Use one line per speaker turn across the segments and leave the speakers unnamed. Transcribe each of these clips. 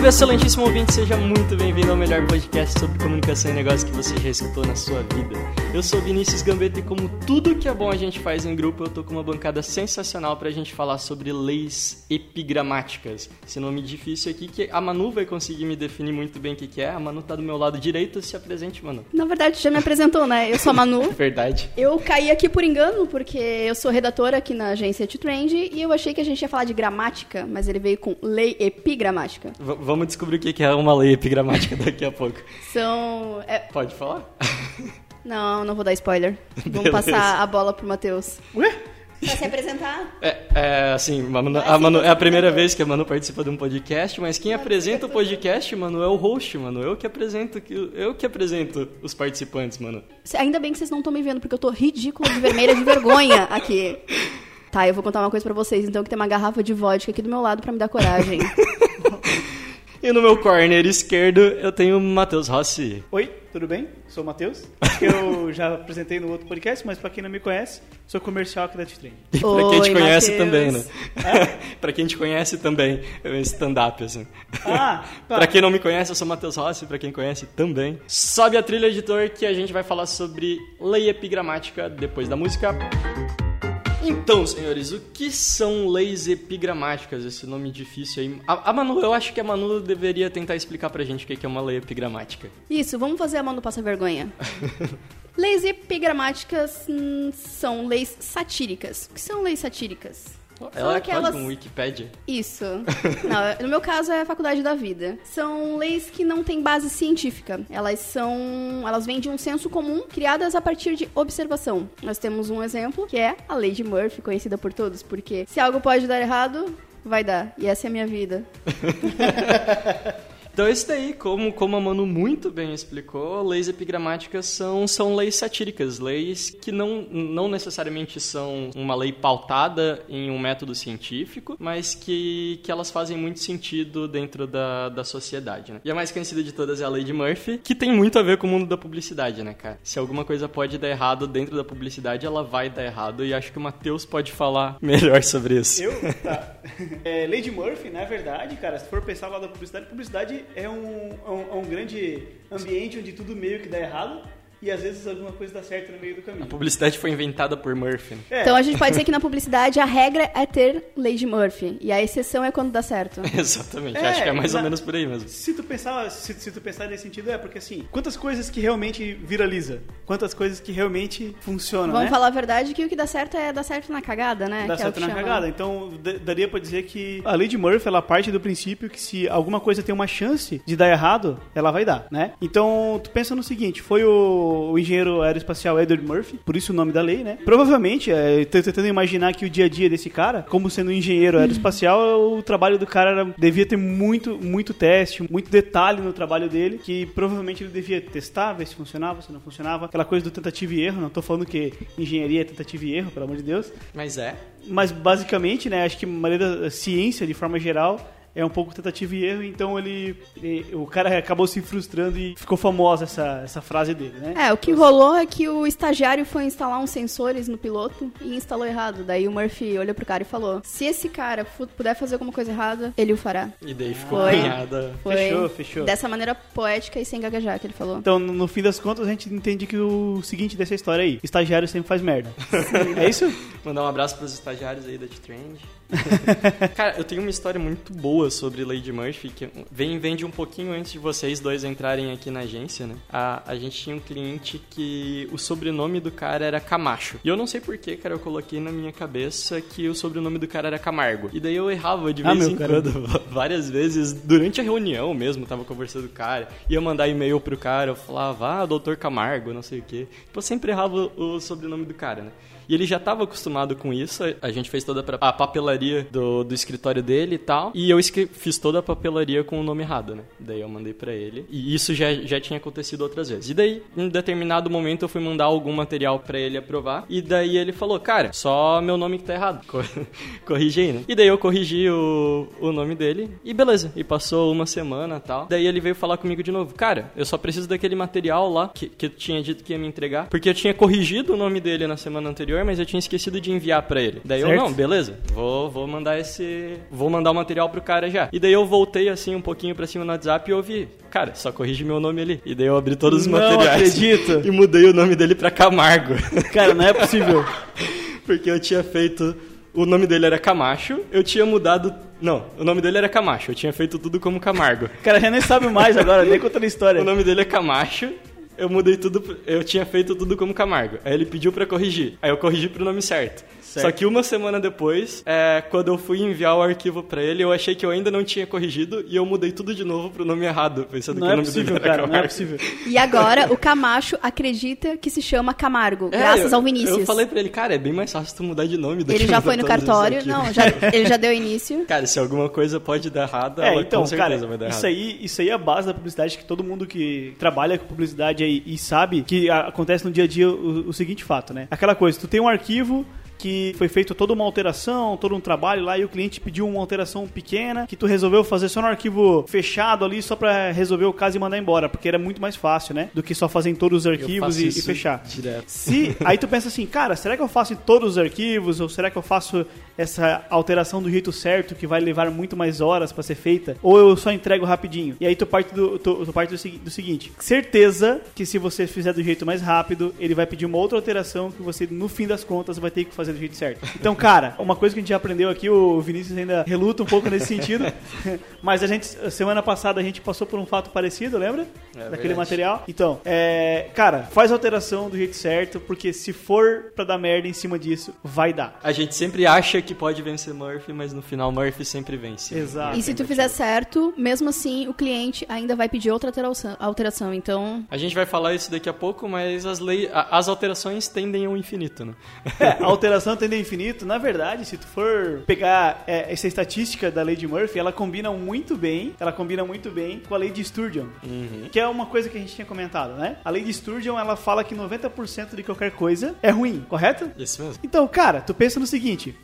Salve, excelentíssimo ouvinte, seja muito bem-vindo ao melhor podcast sobre comunicação e negócio que você já escutou na sua vida. Eu sou Vinícius Gambetta e como tudo que é bom a gente faz em grupo, eu tô com uma bancada sensacional pra gente falar sobre leis epigramáticas. Esse nome difícil aqui que a Manu vai conseguir me definir muito bem o que, que é. A Manu tá do meu lado direito, se apresente, Manu.
Na verdade, já me apresentou, né? Eu sou a Manu.
Verdade.
Eu caí aqui por engano, porque eu sou redatora aqui na agência T-Trend e eu achei que a gente ia falar de gramática, mas ele veio com lei epigramática.
V- vamos descobrir o que é uma lei epigramática daqui a pouco.
São. é-
Pode falar?
Não, não vou dar spoiler. Vamos passar a bola pro Matheus. Ué? Pra se apresentar?
É, é, assim, a Manu, a Manu- é a primeira vez que a Manu participa de um podcast, mas quem apresenta o podcast, mano, é o host, mano. Eu que apresento, que- eu que apresento os participantes, mano.
Ainda bem que vocês não estão me vendo, porque eu tô ridícula de vermelha de vergonha aqui. Tá, eu vou contar uma coisa pra vocês, então, que tem uma garrafa de vodka aqui do meu lado pra me dar coragem.
E no meu corner esquerdo eu tenho o Matheus Rossi.
Oi, tudo bem? Sou o Matheus. Eu já apresentei no outro podcast, mas pra quem não me conhece, sou comercial aqui da T-Trend.
E pra quem te conhece
Matheus.
também, né? pra quem te conhece também, é um stand-up, assim.
Ah, tá.
Pra quem não me conhece, eu sou o Matheus Rossi, pra quem conhece também. Sobe a trilha, editor, que a gente vai falar sobre lei epigramática depois da música. Então, senhores, o que são leis epigramáticas? Esse nome difícil aí. A, a Manu, eu acho que a Manu deveria tentar explicar pra gente o que é uma lei epigramática.
Isso, vamos fazer a Manu passar vergonha. leis epigramáticas hum, são leis satíricas. O que são leis satíricas?
Ela é
aquelas-
quase um Wikipedia.
Isso. Não, no meu caso é a faculdade da vida. São leis que não têm base científica. Elas são. Elas vêm de um senso comum, criadas a partir de observação. Nós temos um exemplo, que é a lei de Murphy, conhecida por todos, porque se algo pode dar errado, vai dar. E essa é a minha vida.
Então, isso daí, como, como a Manu muito bem explicou, leis epigramáticas são, são leis satíricas, leis que não, não necessariamente são uma lei pautada em um método científico, mas que, que elas fazem muito sentido dentro da, da sociedade, né? E a mais conhecida de todas é a lei de Murphy, que tem muito a ver com o mundo da publicidade, né, cara? Se alguma coisa pode dar errado dentro da publicidade, ela vai dar errado, e acho que o Matheus pode falar melhor sobre isso.
Eu? Tá. É, Lady Murphy, na verdade, cara, se for pensar lá da publicidade, publicidade é um, é um, é um grande ambiente onde tudo meio que dá errado e às vezes alguma coisa dá certo no meio do caminho.
A publicidade foi inventada por Murphy. né?
É,
Então a gente pode dizer que na publicidade a regra é ter lei de Murphy. E a exceção é quando dá certo.
Exatamente,
É,
acho que é mais ou
na-
menos por aí mesmo.
Se tu pensar, se, se tu pensar nesse sentido, é porque assim, quantas coisas que realmente viraliza, quantas coisas que realmente funcionam,
Vamos
né?
falar a verdade que o que dá certo é dar certo na cagada, né?
Dá
que é o
certo
que
na
chama.
cagada. Então, daria pra dizer que a lei de Murphy, ela parte do princípio que se alguma coisa tem uma chance de dar errado, ela vai dar, né? Então, tu pensa no seguinte, foi o, o engenheiro aeroespacial Edward Murphy, por isso o nome da lei, né? Provavelmente, é, tô tentando imaginar que o dia a dia desse cara, como sendo um engenheiro aeroespacial, o trabalho do cara era- devia ter muito, muito teste, muito detalhe no trabalho dele, que provavelmente ele devia testar, ver se funcionava, se não funcionava, aquela coisa do tentativa e erro, não tô falando que engenharia é tentativa e erro, pelo amor de Deus,
Mas é.
mas basicamente, né, acho que a maioria da ciência, de forma geral, é um pouco tentativa e erro, então ele, ele- o cara acabou se frustrando e ficou famosa essa, essa frase dele, né?
É, o que rolou é que o estagiário foi instalar uns sensores no piloto e instalou errado. Daí o Murphy olhou pro cara e falou: Se esse cara puder fazer alguma coisa errada, ele o fará.
E daí ficou
Foi.
cunhada.
Foi
Fechou, fechou.
dessa maneira poética e sem gaguejar que ele falou.
Então, no no fim das contas, a gente entende que o seguinte dessa história aí, estagiário sempre faz merda. é isso?
Mandar um abraço pros estagiários aí da T-Trend. Cara, eu tenho uma história muito boa sobre Lady Murphy, que vem, vem de um pouquinho antes de vocês dois entrarem aqui na agência, né? A, a gente tinha um cliente que o sobrenome do cara era Camacho. E eu não sei porquê, cara, eu coloquei na minha cabeça que o sobrenome do cara era Camargo. E daí eu errava de
Ah,
vez
meu
em quando, várias vezes, durante a reunião mesmo, tava conversando com o cara, ia mandar e-mail pro cara, eu falava, ah, doutor Camargo, não sei o quê. Tipo, eu sempre errava o sobrenome do cara, né? E ele já estava acostumado com isso. A gente fez toda a papelaria do, do escritório dele e tal. E eu fiz toda a papelaria com o nome errado, né? Daí eu mandei para ele. E isso já, já tinha acontecido outras vezes. E daí, em determinado momento, eu fui mandar algum material para ele aprovar. E daí ele falou, cara, só meu nome que tá errado. Corrigi aí, né? E daí eu corrigi o, o nome dele. E beleza. E passou uma semana e tal. Daí ele veio falar comigo de novo. Cara, eu só preciso daquele material lá que, que eu tinha dito que ia me entregar. Porque eu tinha corrigido o nome dele na semana anterior, mas eu tinha esquecido de enviar para ele. Daí certo. eu, não, beleza. Vou, vou mandar esse... Vou mandar o material pro cara já. E daí eu voltei assim um pouquinho pra cima no WhatsApp e ouvi. Cara, só corrige meu nome ali. E daí eu abri todos os
não
materiais.
acredito.
E mudei o nome dele pra Camargo.
Cara, não é possível.
Porque eu tinha feito o nome dele era Camacho, eu tinha mudado. Não, o nome dele era Camacho, eu tinha feito tudo como Camargo.
Cara, já nem sabe mais agora, nem contando a história.
O nome dele é Camacho, eu mudei tudo, eu tinha feito tudo como Camargo. Aí ele pediu para corrigir, aí eu corrigi pro nome certo. Certo. Só que uma semana depois, é, quando eu fui enviar o arquivo para ele, eu achei que eu ainda não tinha corrigido e eu mudei tudo de novo pro nome errado, pensando
não
que
é
o nome
possível,
dele era
cara,
Camargo.
Não é possível.
E agora o Camacho acredita que se chama Camargo,
É,
graças
eu,
ao Vinícius.
Eu falei pra ele, cara, é bem mais fácil tu mudar de nome do
Ele
que
já foi no cartório, não, já, ele já deu início.
Cara, se alguma coisa pode dar errado,
É,
ela
então,
com certeza
cara,
vai dar
isso
errado.
aí, isso aí é a base da publicidade que todo mundo que trabalha com publicidade aí e sabe que acontece no dia a dia o, o seguinte fato, né? Aquela coisa, tu tem um arquivo que foi feito toda uma alteração, todo um trabalho lá e o cliente pediu uma alteração pequena que tu resolveu fazer só no arquivo fechado ali só pra resolver o caso e mandar embora, porque era muito mais fácil, né? Do que só fazer em todos os arquivos e, e fechar.
Direto.
Se aí tu pensa assim, cara, será que eu faço em todos os arquivos ou será que eu faço essa alteração do jeito certo que vai levar muito mais horas pra ser feita ou eu só entrego rapidinho? E aí tu parte do tu, tu parte do, do seguinte, certeza que se você fizer do jeito mais rápido, ele vai pedir uma outra alteração que você no fim das contas vai ter que fazer do jeito certo. Então, cara, uma coisa que a gente já aprendeu aqui, o Vinícius ainda reluta um pouco nesse sentido, mas a gente semana passada a gente passou por um fato parecido, lembra? Daquele
verdade.
material. Então, é, cara, faz a alteração do jeito certo, porque se for pra dar merda em cima disso, vai dar.
A gente sempre acha que pode vencer Murphy, mas no final Murphy sempre vence.
Exato.
E se tu fizer certo, mesmo assim, o cliente ainda vai pedir outra alteração. alteração. Então,
A gente vai falar isso daqui a pouco, mas as, lei, as alterações tendem ao infinito, né?
É, a alteração tende ao infinito. Na verdade, se tu for pegar é, essa estatística da lei de Murphy, ela combina muito bem, ela combina muito bem com a lei de Sturgeon, que é uma coisa que a gente tinha comentado, né? A lei de Sturgeon, ela fala que 90% de qualquer coisa é ruim, correto?
Isso mesmo.
Então, cara, tu pensa no seguinte.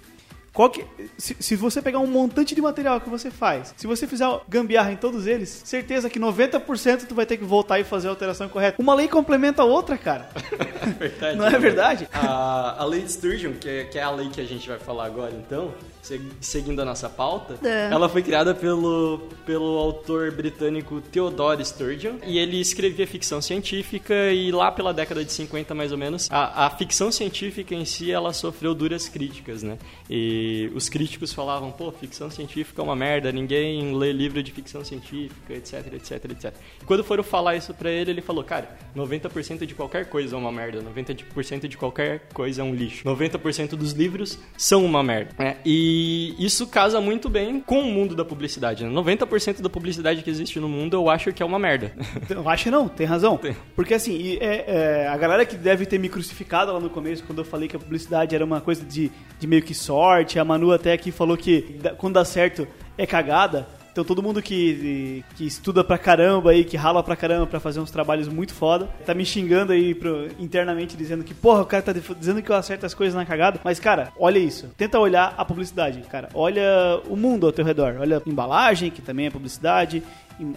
Qual que, se, se você pegar um montante de material que você faz, se você fizer gambiarra em todos eles, certeza que 90% tu vai ter que voltar e fazer a alteração correta. Uma lei complementa a outra, cara.
Verdade,
Não é
né?
verdade?
A, a lei de Sturgeon, que é, que é a lei que a gente vai falar agora, então, se- seguindo a nossa pauta,
É.
ela foi criada pelo, pelo autor britânico Theodore Sturgeon, e ele escrevia ficção científica, e lá pela década de 50, mais ou menos, a, a ficção científica em si, ela sofreu duras críticas, né? E os críticos falavam, pô, ficção científica é uma merda, ninguém lê livro de ficção científica, etc, etc, etc. E quando foram falar isso pra ele, ele falou, cara, 90% de qualquer coisa é uma merda, 90% de qualquer coisa é um lixo, 90% dos livros são uma merda. né? E isso casa muito bem com o mundo da publicidade, né? 90% da publicidade que existe no mundo eu acho que é uma merda.
Eu acho que não, tem razão.
Tem.
Porque assim, é, é, a galera que deve ter me crucificado lá no começo, quando eu falei que a publicidade era uma coisa de, de meio que sorte, a Manu até aqui falou que quando dá certo é cagada. Então todo mundo que, que estuda pra caramba aí, que rala pra caramba pra fazer uns trabalhos muito foda, tá me xingando aí pro- internamente dizendo que, porra, o cara tá dizendo que eu acerto as coisas na cagada. Mas, cara, olha isso. Tenta olhar a publicidade, cara. Olha o mundo ao teu redor. Olha a embalagem, que também é publicidade.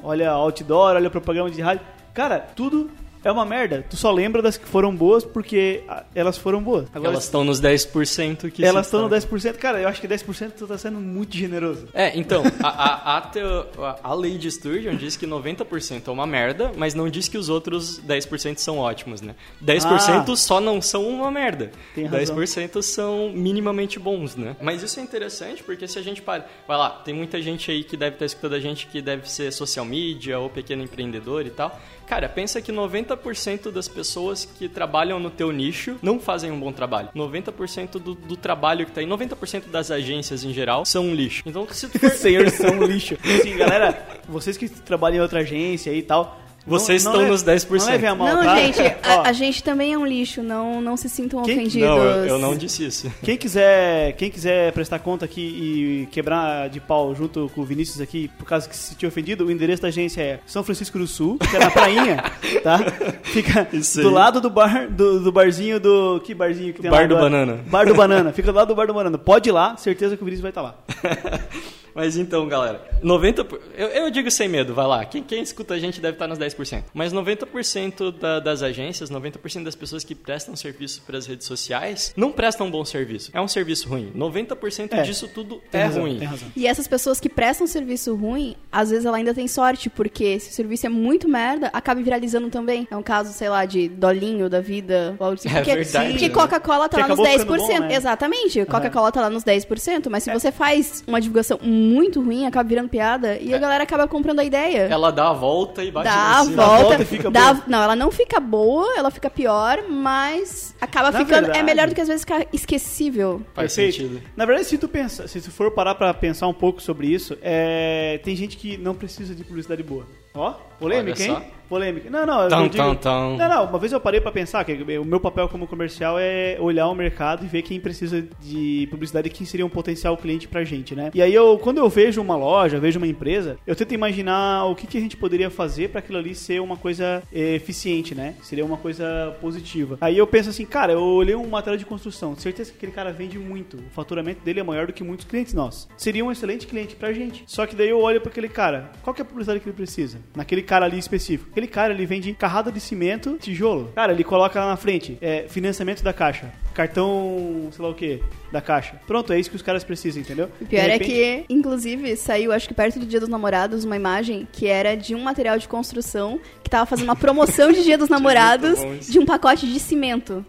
Olha outdoor, olha propaganda de rádio. Cara, tudo é uma merda. Tu só lembra das que foram boas porque elas foram boas. Agora,
Elas estão nos 10% que
elas estão no
destacam.
10%. Cara, eu acho que 10% tu tá sendo muito generoso.
É, então, a, a, a, teo- a- a lei de Sturgeon diz que 90% é uma merda, mas não diz que os outros 10% são ótimos, né? 10%
Ah.
só não são uma merda.
Tem razão.
10% são minimamente bons, né? Mas isso é interessante porque se a gente para... Vai lá, tem muita gente aí que deve estar escutando a gente que deve ser social media ou pequeno empreendedor e tal. Cara, pensa que 90% das pessoas que trabalham no teu nicho não fazem um bom trabalho. 90% do, do trabalho que tá aí, 90% das agências em geral são um lixo. Então, se tu for...
Senhor são um lixo. Sim, galera, vocês que trabalham em outra agência e tal,
Vocês
Não-
estão
não
nos
leve-
10%.
Não leve a mal,
Não,
tá?
gente, a, a gente também é um lixo, não, não se sintam
Quem-
ofendidos.
Não, eu, eu não disse isso.
Quem quiser, quem quiser prestar conta aqui e quebrar de pau junto com o Vinícius aqui, por causa que se sentiu ofendido, o endereço da agência é São Francisco do Sul, fica na prainha, tá? Fica do lado do bar, do, do barzinho do... Que barzinho que tem
Bar
lá?
do
agora?
Banana.
Bar do Banana, fica do lado do Bar do Banana. Pode ir lá, certeza que o Vinícius vai estar lá.
Mas então, galera, 90%. por- Eu, eu digo sem medo, vai lá. Quem, quem escuta a gente deve estar nos 10%. Mas 90% da- das agências, 90% das pessoas que prestam serviço para as redes sociais não prestam um bom serviço. É um serviço ruim. 90%
É,
disso tudo
Tem
é
razão,
ruim.
Tem razão.
E essas pessoas que prestam serviço ruim, às vezes ela ainda tem sorte, porque se o serviço é muito merda, acaba viralizando também. É um caso, sei lá, de dolinho da vida, assim.
É
porque,
verdade,
porque
né?
Coca-Cola tá
Que
lá nos
acabou
10%.
ficando bom, né?
Exatamente, Coca-Cola tá lá nos 10%, mas se você faz uma divulgação muito ruim, acaba virando piada, e a galera acaba comprando a ideia.
Ela dá a volta e bate
Dá a volta,
volta e fica
dá-
boa.
não, ela não fica boa, ela fica pior, mas acaba
Na
ficando.
verdade-
é melhor do que às vezes ficar esquecível.
Faz
Perfeito.
sentido.
Na verdade, se tu pensa, se tu for parar pra pensar um pouco sobre isso, é, tem gente que não precisa de publicidade boa. Ó, polêmica, hein? Polêmica. Não, não, eu
Tão,
não digo...
tão, tão.
Não, não, uma vez eu parei pra pensar que o meu papel como comercial é olhar o mercado e ver quem precisa de publicidade e quem seria um potencial cliente pra gente, né? E aí eu, quando eu vejo uma loja, vejo uma empresa, eu tento imaginar o que, que a gente poderia fazer pra aquilo ali ser uma coisa eficiente, né? Seria uma coisa positiva. Aí eu penso assim, cara, eu olhei um material de construção, certeza que aquele cara vende muito, o faturamento dele é maior do que muitos clientes nossos. Seria um excelente cliente pra gente. Só que daí eu olho pra aquele cara, qual que é a publicidade que ele precisa? Naquele cara ali específico. Aquele cara, ele vende carrada de cimento, tijolo. Cara, ele coloca lá na frente, é, financiamento da caixa, cartão, sei lá o que, da caixa. Pronto, é isso que os caras precisam, entendeu?
O pior é
repente-
que, inclusive, saiu, acho que perto do Dia dos Namorados, uma imagem que era de um material de construção que tava fazendo uma promoção de Dia dos Namorados de um pacote de cimento.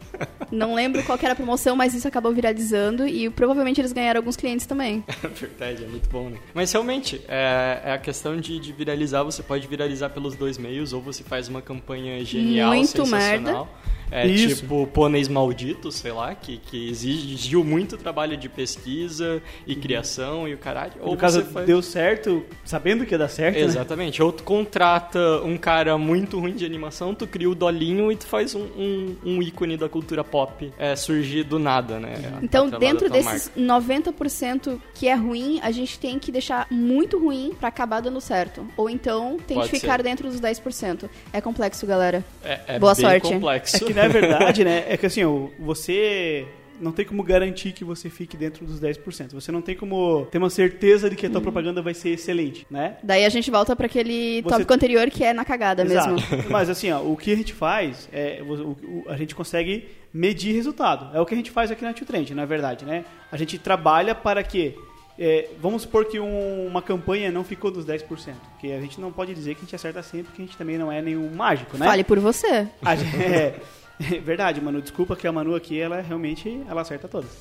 Não lembro qual que era a promoção, mas isso acabou viralizando e provavelmente eles ganharam alguns clientes também.
É verdade, é muito bom, né? Mas realmente, é, é a questão de, de viralizar, você pode viralizar pelos dois meios, ou você faz uma campanha genial,
Muito
sensacional. É
Isso.
tipo pôneis malditos, sei lá, que, que exigiu muito trabalho de pesquisa e criação e o caralho. Ou
No caso,
faz...
deu certo, sabendo que ia dar certo, né?
Exatamente. Ou tu contrata um cara muito ruim de animação, tu cria o dolinho e tu faz um, um, um ícone da cultura pop é, surgir do nada, né?
Então, dentro desses
marca.
90% que é ruim, a gente tem que deixar muito ruim pra acabar dando certo. Ou então,
Pode
ficar
ser.
dentro dos 10%. É complexo, galera.
É, é
Boa
bem
sorte.
complexo.
É que na verdade, né? É que assim, o- você não tem como garantir que você fique dentro dos 10%. Você não tem como ter uma certeza de que a tua propaganda vai ser excelente, né?
Daí a gente volta pra aquele
Você-
tópico anterior que é na cagada
Exato.
mesmo.
Mas assim, ó, o que a gente faz é o- o- a gente consegue medir resultado. É o que a gente faz aqui na Tio Trend, na verdade, né? A gente trabalha para que é, vamos supor que um- uma campanha não ficou dos 10%, porque a gente não pode dizer que a gente acerta sempre, porque a gente também não é nenhum mágico, né?
Fale por você.
Gente- é verdade, Manu. Desculpa que a Manu aqui, ela realmente ela acerta todas.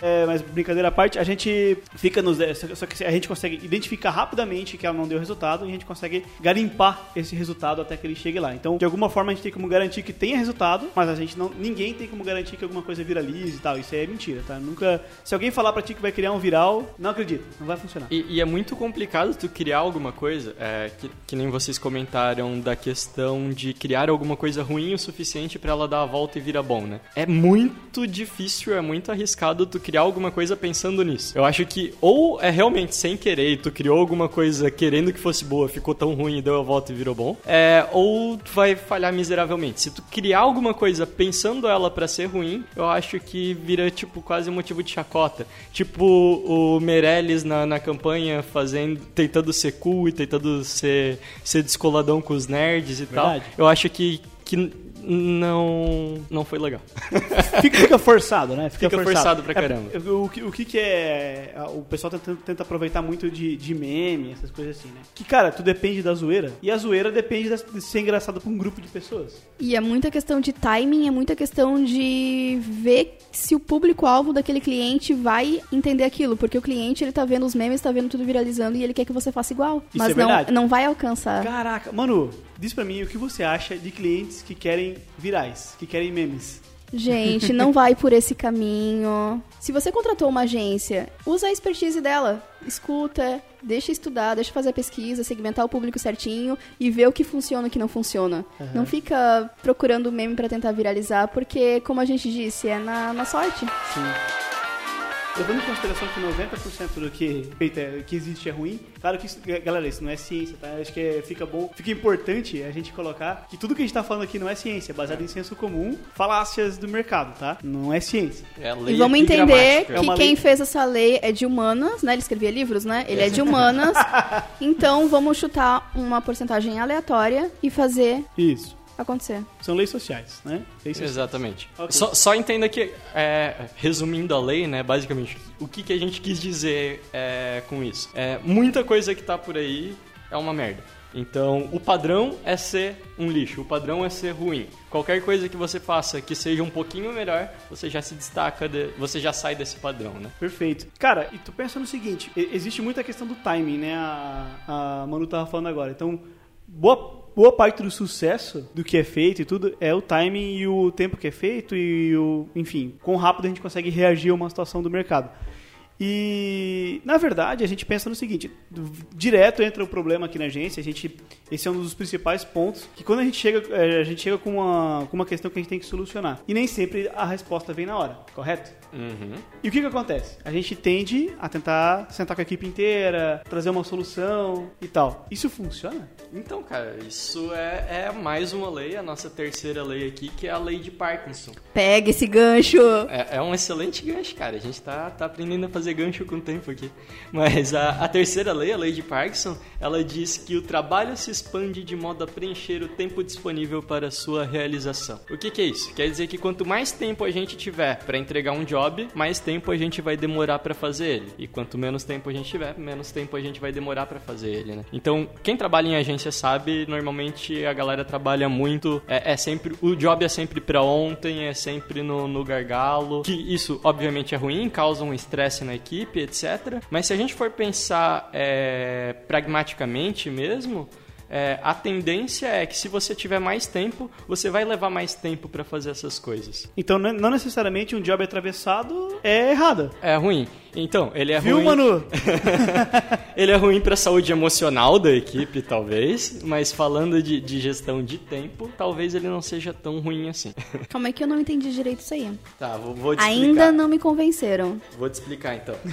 É, mas brincadeira à parte, a gente fica nos. Só que a gente consegue identificar rapidamente que ela não deu resultado e a gente consegue garimpar esse resultado até que ele chegue lá. Então, de alguma forma, a gente tem como garantir que tenha resultado, mas a gente não. Ninguém tem como garantir que alguma coisa viralize e tal. Isso é mentira, tá? Nunca. Se alguém falar pra ti que vai criar um viral, não acredito, não vai funcionar.
E, e é muito complicado tu criar alguma coisa, é, que, que nem vocês comentaram da questão de criar alguma coisa ruim o suficiente pra ela dar a volta e vira bom, né? É muito difícil, é muito arriscado tu criar alguma coisa pensando nisso. Eu acho que ou é realmente sem querer e tu criou alguma coisa querendo que fosse boa, ficou tão ruim e deu a volta e virou bom, é, ou tu vai falhar miseravelmente. Se tu criar alguma coisa pensando ela pra ser ruim, eu acho que vira tipo quase um motivo de chacota. Tipo o Meirelles na, na campanha fazendo, tentando ser cool e tentando ser, ser descoladão com os nerds e
Verdade.
tal. Eu acho que, que não não foi legal.
Fica, fica forçado, né?
Fica forçado pra caramba.
É, o, que- o que que é... O pessoal tenta, tenta aproveitar muito de, de meme, essas coisas assim, né? Que, cara, tu depende da zoeira. E a zoeira depende de ser engraçado pra um grupo de pessoas.
E é muita questão de timing, é muita questão de ver se o público-alvo daquele cliente vai entender aquilo. Porque o cliente, ele tá vendo os memes, tá vendo tudo viralizando e ele quer que você faça igual.
Isso
mas
é
não, não vai alcançar.
Caraca, Manu, diz pra mim o que você acha de clientes que querem virais, que querem memes.
Gente, não vai por esse caminho. Se você contratou uma agência, usa a expertise dela. Escuta, deixa estudar, deixa fazer a pesquisa, segmentar o público certinho e ver o que funciona e o que não funciona. Não fica procurando meme pra tentar viralizar, porque, como a gente disse, é na, na sorte.
Sim. Levando em consideração que 90% do que, feito é, que existe é ruim, claro que, isso, galera, isso não é ciência, tá? Acho que é, fica bom, fica importante a gente colocar que tudo que a gente tá falando aqui não é ciência, é baseado em senso comum, falácias do mercado, tá? Não é ciência.
É a lei
E vamos entender.
É
que
uma
quem
lei-
fez essa lei é de humanas, né? Ele escrevia livros, né? Ele é de humanas. então vamos chutar uma porcentagem aleatória e fazer
Isso.
Acontecer.
São leis sociais, né? Leis sociais.
Exatamente.
Ok.
Só, só entenda que, é, resumindo a lei, né, basicamente, o que, que a gente quis dizer é, com isso? É, muita coisa que tá por aí é uma merda. Então, o padrão é ser um lixo, o padrão é ser ruim. Qualquer coisa que você faça que seja um pouquinho melhor, você já se destaca, de- você já sai desse padrão, né?
Perfeito. Cara, e tu pensa no seguinte, existe muita questão do timing, né? A, a Manu tava falando agora. Então, boa, boa parte do sucesso do que é feito e tudo é o timing e o tempo que é feito e o, enfim, quão rápido a gente consegue reagir a uma situação do mercado. E, na verdade, a gente pensa no seguinte, direto entra o problema aqui na agência, a gente, esse é um dos principais pontos, que quando a gente chega, eh, a gente chega com uma, com uma questão que a gente tem que solucionar. E nem sempre a resposta vem na hora, correto?
Uhum.
E o que que acontece? A gente tende a tentar sentar com a equipe inteira, trazer uma solução e tal. Isso funciona?
Então, cara, isso é, é mais uma lei, a nossa terceira lei aqui, que é a lei de Parkinson.
Pega esse gancho.
É, é um excelente gancho, cara. A gente tá, tá aprendendo a fazer gancho com o tempo aqui. Mas a, a terceira lei, a lei de Parkinson, ela diz que o trabalho se expande de modo a preencher o tempo disponível para sua realização. O que, que é isso? Quer dizer que quanto mais tempo a gente tiver para entregar um job, mais tempo a gente vai demorar para fazer ele. E quanto menos tempo a gente tiver, menos tempo a gente vai demorar para fazer ele, né? Então, quem trabalha em agência sabe, normalmente a galera trabalha muito, é, é sempre, o job é sempre pra ontem, é sempre no, no gargalo, que isso obviamente é ruim, causa um estresse na equipe, etc. Mas se a gente for pensar é, pragmaticamente mesmo, é, a tendência é que se você tiver mais tempo, você vai levar mais tempo pra fazer essas coisas.
Então, não não necessariamente um job atravessado é errado.
É ruim. Então, ele é
Viu,
ruim.
Manu?
Ele é ruim pra saúde emocional da equipe, talvez, mas falando de, de gestão de tempo, talvez ele não seja tão ruim assim.
Como é que eu não entendi direito isso aí?
Tá, vou, vou te explicar.
Ainda não me convenceram.
Vou te explicar então.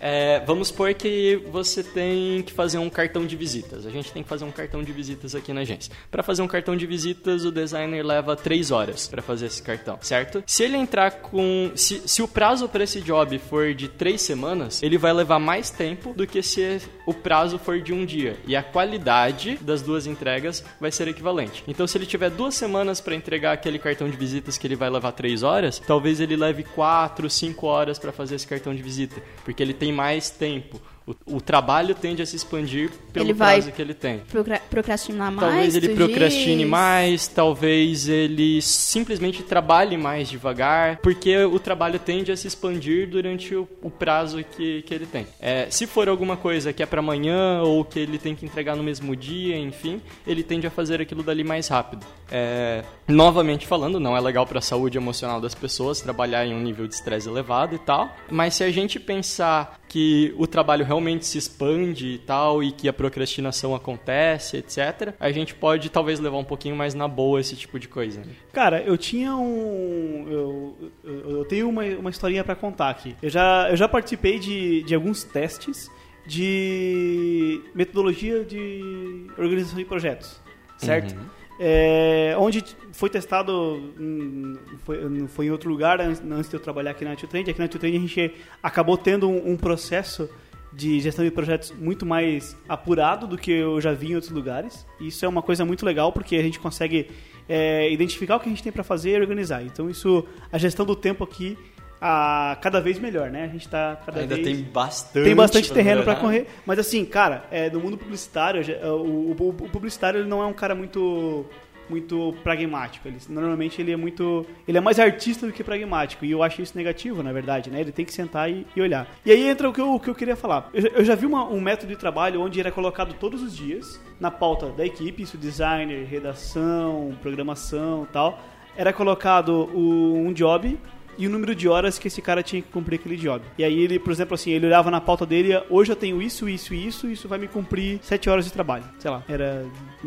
É, vamos supor que você tem que fazer um cartão de visitas. A gente tem que fazer um cartão de visitas aqui na agência. Para fazer um cartão de visitas, o designer leva 3 horas para fazer esse cartão, certo? Se ele entrar com. Se, se o prazo para esse job for de 3 semanas, ele vai levar mais tempo do que se o prazo for de um dia. E a qualidade das duas entregas vai ser equivalente. Então, se ele tiver duas semanas para entregar aquele cartão de visitas que ele vai levar 3 horas, talvez ele leve 4, 5 horas para fazer esse cartão de visita, porque ele tem mais tempo. O, o trabalho tende a se expandir pelo
Ele
prazo que ele tem.
Procra- procrastinar mais?
Talvez ele procrastine
diz?
mais, talvez ele simplesmente trabalhe mais devagar, porque o trabalho tende a se expandir durante o, o prazo que, que ele tem. É, se for alguma coisa que é para amanhã ou que ele tem que entregar no mesmo dia, enfim, ele tende a fazer aquilo dali mais rápido. É, novamente falando, não é legal para a saúde emocional das pessoas trabalhar em um nível de estresse elevado e tal, mas se a gente pensar que o trabalho realmente se expande e tal, e que a procrastinação acontece, etc., a gente pode talvez levar um pouquinho mais na boa esse tipo de coisa. né?
Cara, eu tinha um. Eu, eu, eu tenho uma, uma historinha pra contar aqui. Eu já, eu já participei de, de alguns testes de metodologia de organização de projetos, certo? É, onde foi testado, hum, foi, foi em outro lugar antes de eu trabalhar aqui na Trend. Aqui na Trend a gente acabou tendo um, um processo de gestão de projetos muito mais apurado do que eu já vi em outros lugares. Isso é uma coisa muito legal porque a gente consegue é, identificar o que a gente tem para fazer e organizar. Então isso, a gestão do tempo aqui, a, cada vez melhor, né? A gente está cada
Ainda
vez
tem bastante.
tem bastante terreno para correr, mas assim, cara, é, no mundo publicitário, já- o, o- o publicitário ele não é um cara muito muito pragmático. Ele, normalmente ele é muito, ele é mais artista do que pragmático e eu acho isso negativo, na verdade, né? Ele tem que sentar e, e olhar. E aí entra o que eu, o que eu queria falar. Eu, já- eu já vi uma- um método de trabalho onde era colocado todos os dias na pauta da equipe, isso designer, redação, programação, tal era colocado o- um job e o número de horas que esse cara tinha que cumprir aquele job. E aí ele, por exemplo, assim, ele olhava na pauta dele, hoje eu tenho isso, isso e isso, isso vai me cumprir 7 horas de trabalho. Sei lá, era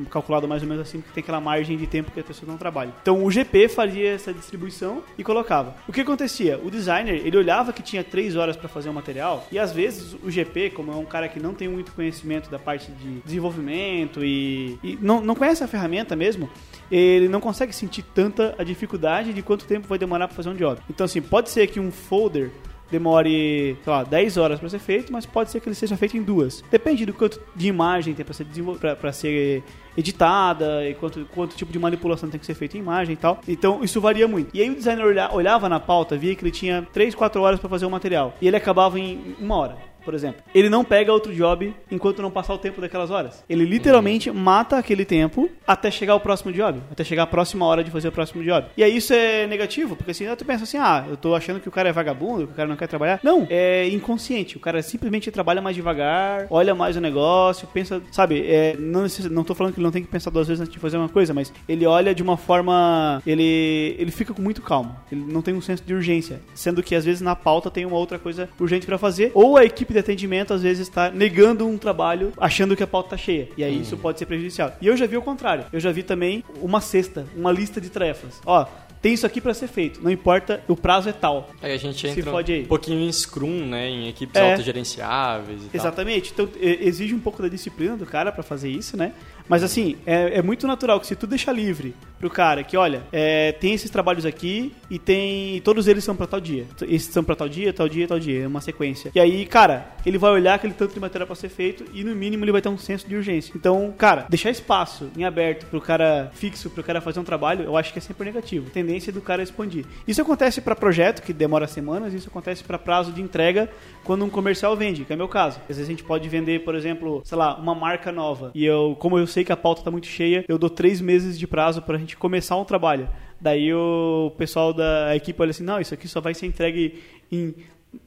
calculado mais ou menos assim, porque tem aquela margem de tempo que a pessoa não trabalha. Então o GP fazia essa distribuição e colocava. O que acontecia? O designer, ele olhava que tinha 3 horas para fazer o material e às vezes o GP, como é um cara que não tem muito conhecimento da parte de desenvolvimento e, e não, não conhece a ferramenta mesmo, ele não consegue sentir tanta a dificuldade de quanto tempo vai demorar para fazer um job. Então, assim, pode ser que um folder demore, sei lá, 10 horas para ser feito, mas pode ser que ele seja feito em duas. Depende do quanto de imagem tem para ser, pra- ser editada e quanto, quanto tipo de manipulação tem que ser feita em imagem e tal. Então, isso varia muito. E aí o designer olha- olhava na pauta, via que ele tinha 3, 4 horas para fazer o material. E ele acabava em uma hora por exemplo. Ele não pega outro job enquanto não passar o tempo daquelas horas. Ele literalmente mata aquele tempo até chegar o próximo job, até chegar a próxima hora de fazer o próximo job. E aí isso é negativo, porque assim, tu pensa assim, ah, eu tô achando que o cara é vagabundo, que o cara não quer trabalhar. Não, é inconsciente. O cara simplesmente trabalha mais devagar, olha mais o negócio, pensa, sabe, é, não, não tô falando que ele não tem que pensar duas vezes antes de fazer uma coisa, mas ele olha de uma forma, ele, ele fica com muito calmo. Ele não tem um senso de urgência, sendo que às vezes na pauta tem uma outra coisa urgente pra fazer, ou a equipe de atendimento às vezes está negando um trabalho achando que a pauta tá cheia. E aí isso pode ser prejudicial. E eu já vi o contrário. Eu já vi também uma cesta, uma lista de tarefas. Ó, tem isso aqui pra ser feito. Não importa, o prazo é tal.
Aí a gente entra um pouquinho em Scrum, né? Em equipes
É.
autogerenciáveis e tal.
Exatamente. Então e- exige um pouco da disciplina do cara pra fazer isso, né? Mas assim, é, é muito natural que se tu deixar livre pro cara que, olha, é, tem esses trabalhos aqui e tem. Todos eles são pra tal dia. Esses são pra tal dia, tal dia, tal dia. É uma sequência. E aí, cara, ele vai olhar aquele tanto de material pra ser feito e no mínimo ele vai ter um senso de urgência. Então, cara, deixar espaço em aberto pro cara fixo, pro cara fazer um trabalho, eu acho que é sempre negativo. Tendência do cara expandir. Isso acontece pra projeto que demora semanas, isso acontece pra prazo de entrega quando um comercial vende, que é meu caso. Às vezes a gente pode vender, por exemplo, sei lá, uma marca nova. E eu, como eu sei que a pauta tá muito cheia, eu dou três meses de prazo pra gente começar um trabalho. Daí o pessoal da equipe olha assim, não, isso aqui só vai ser entregue em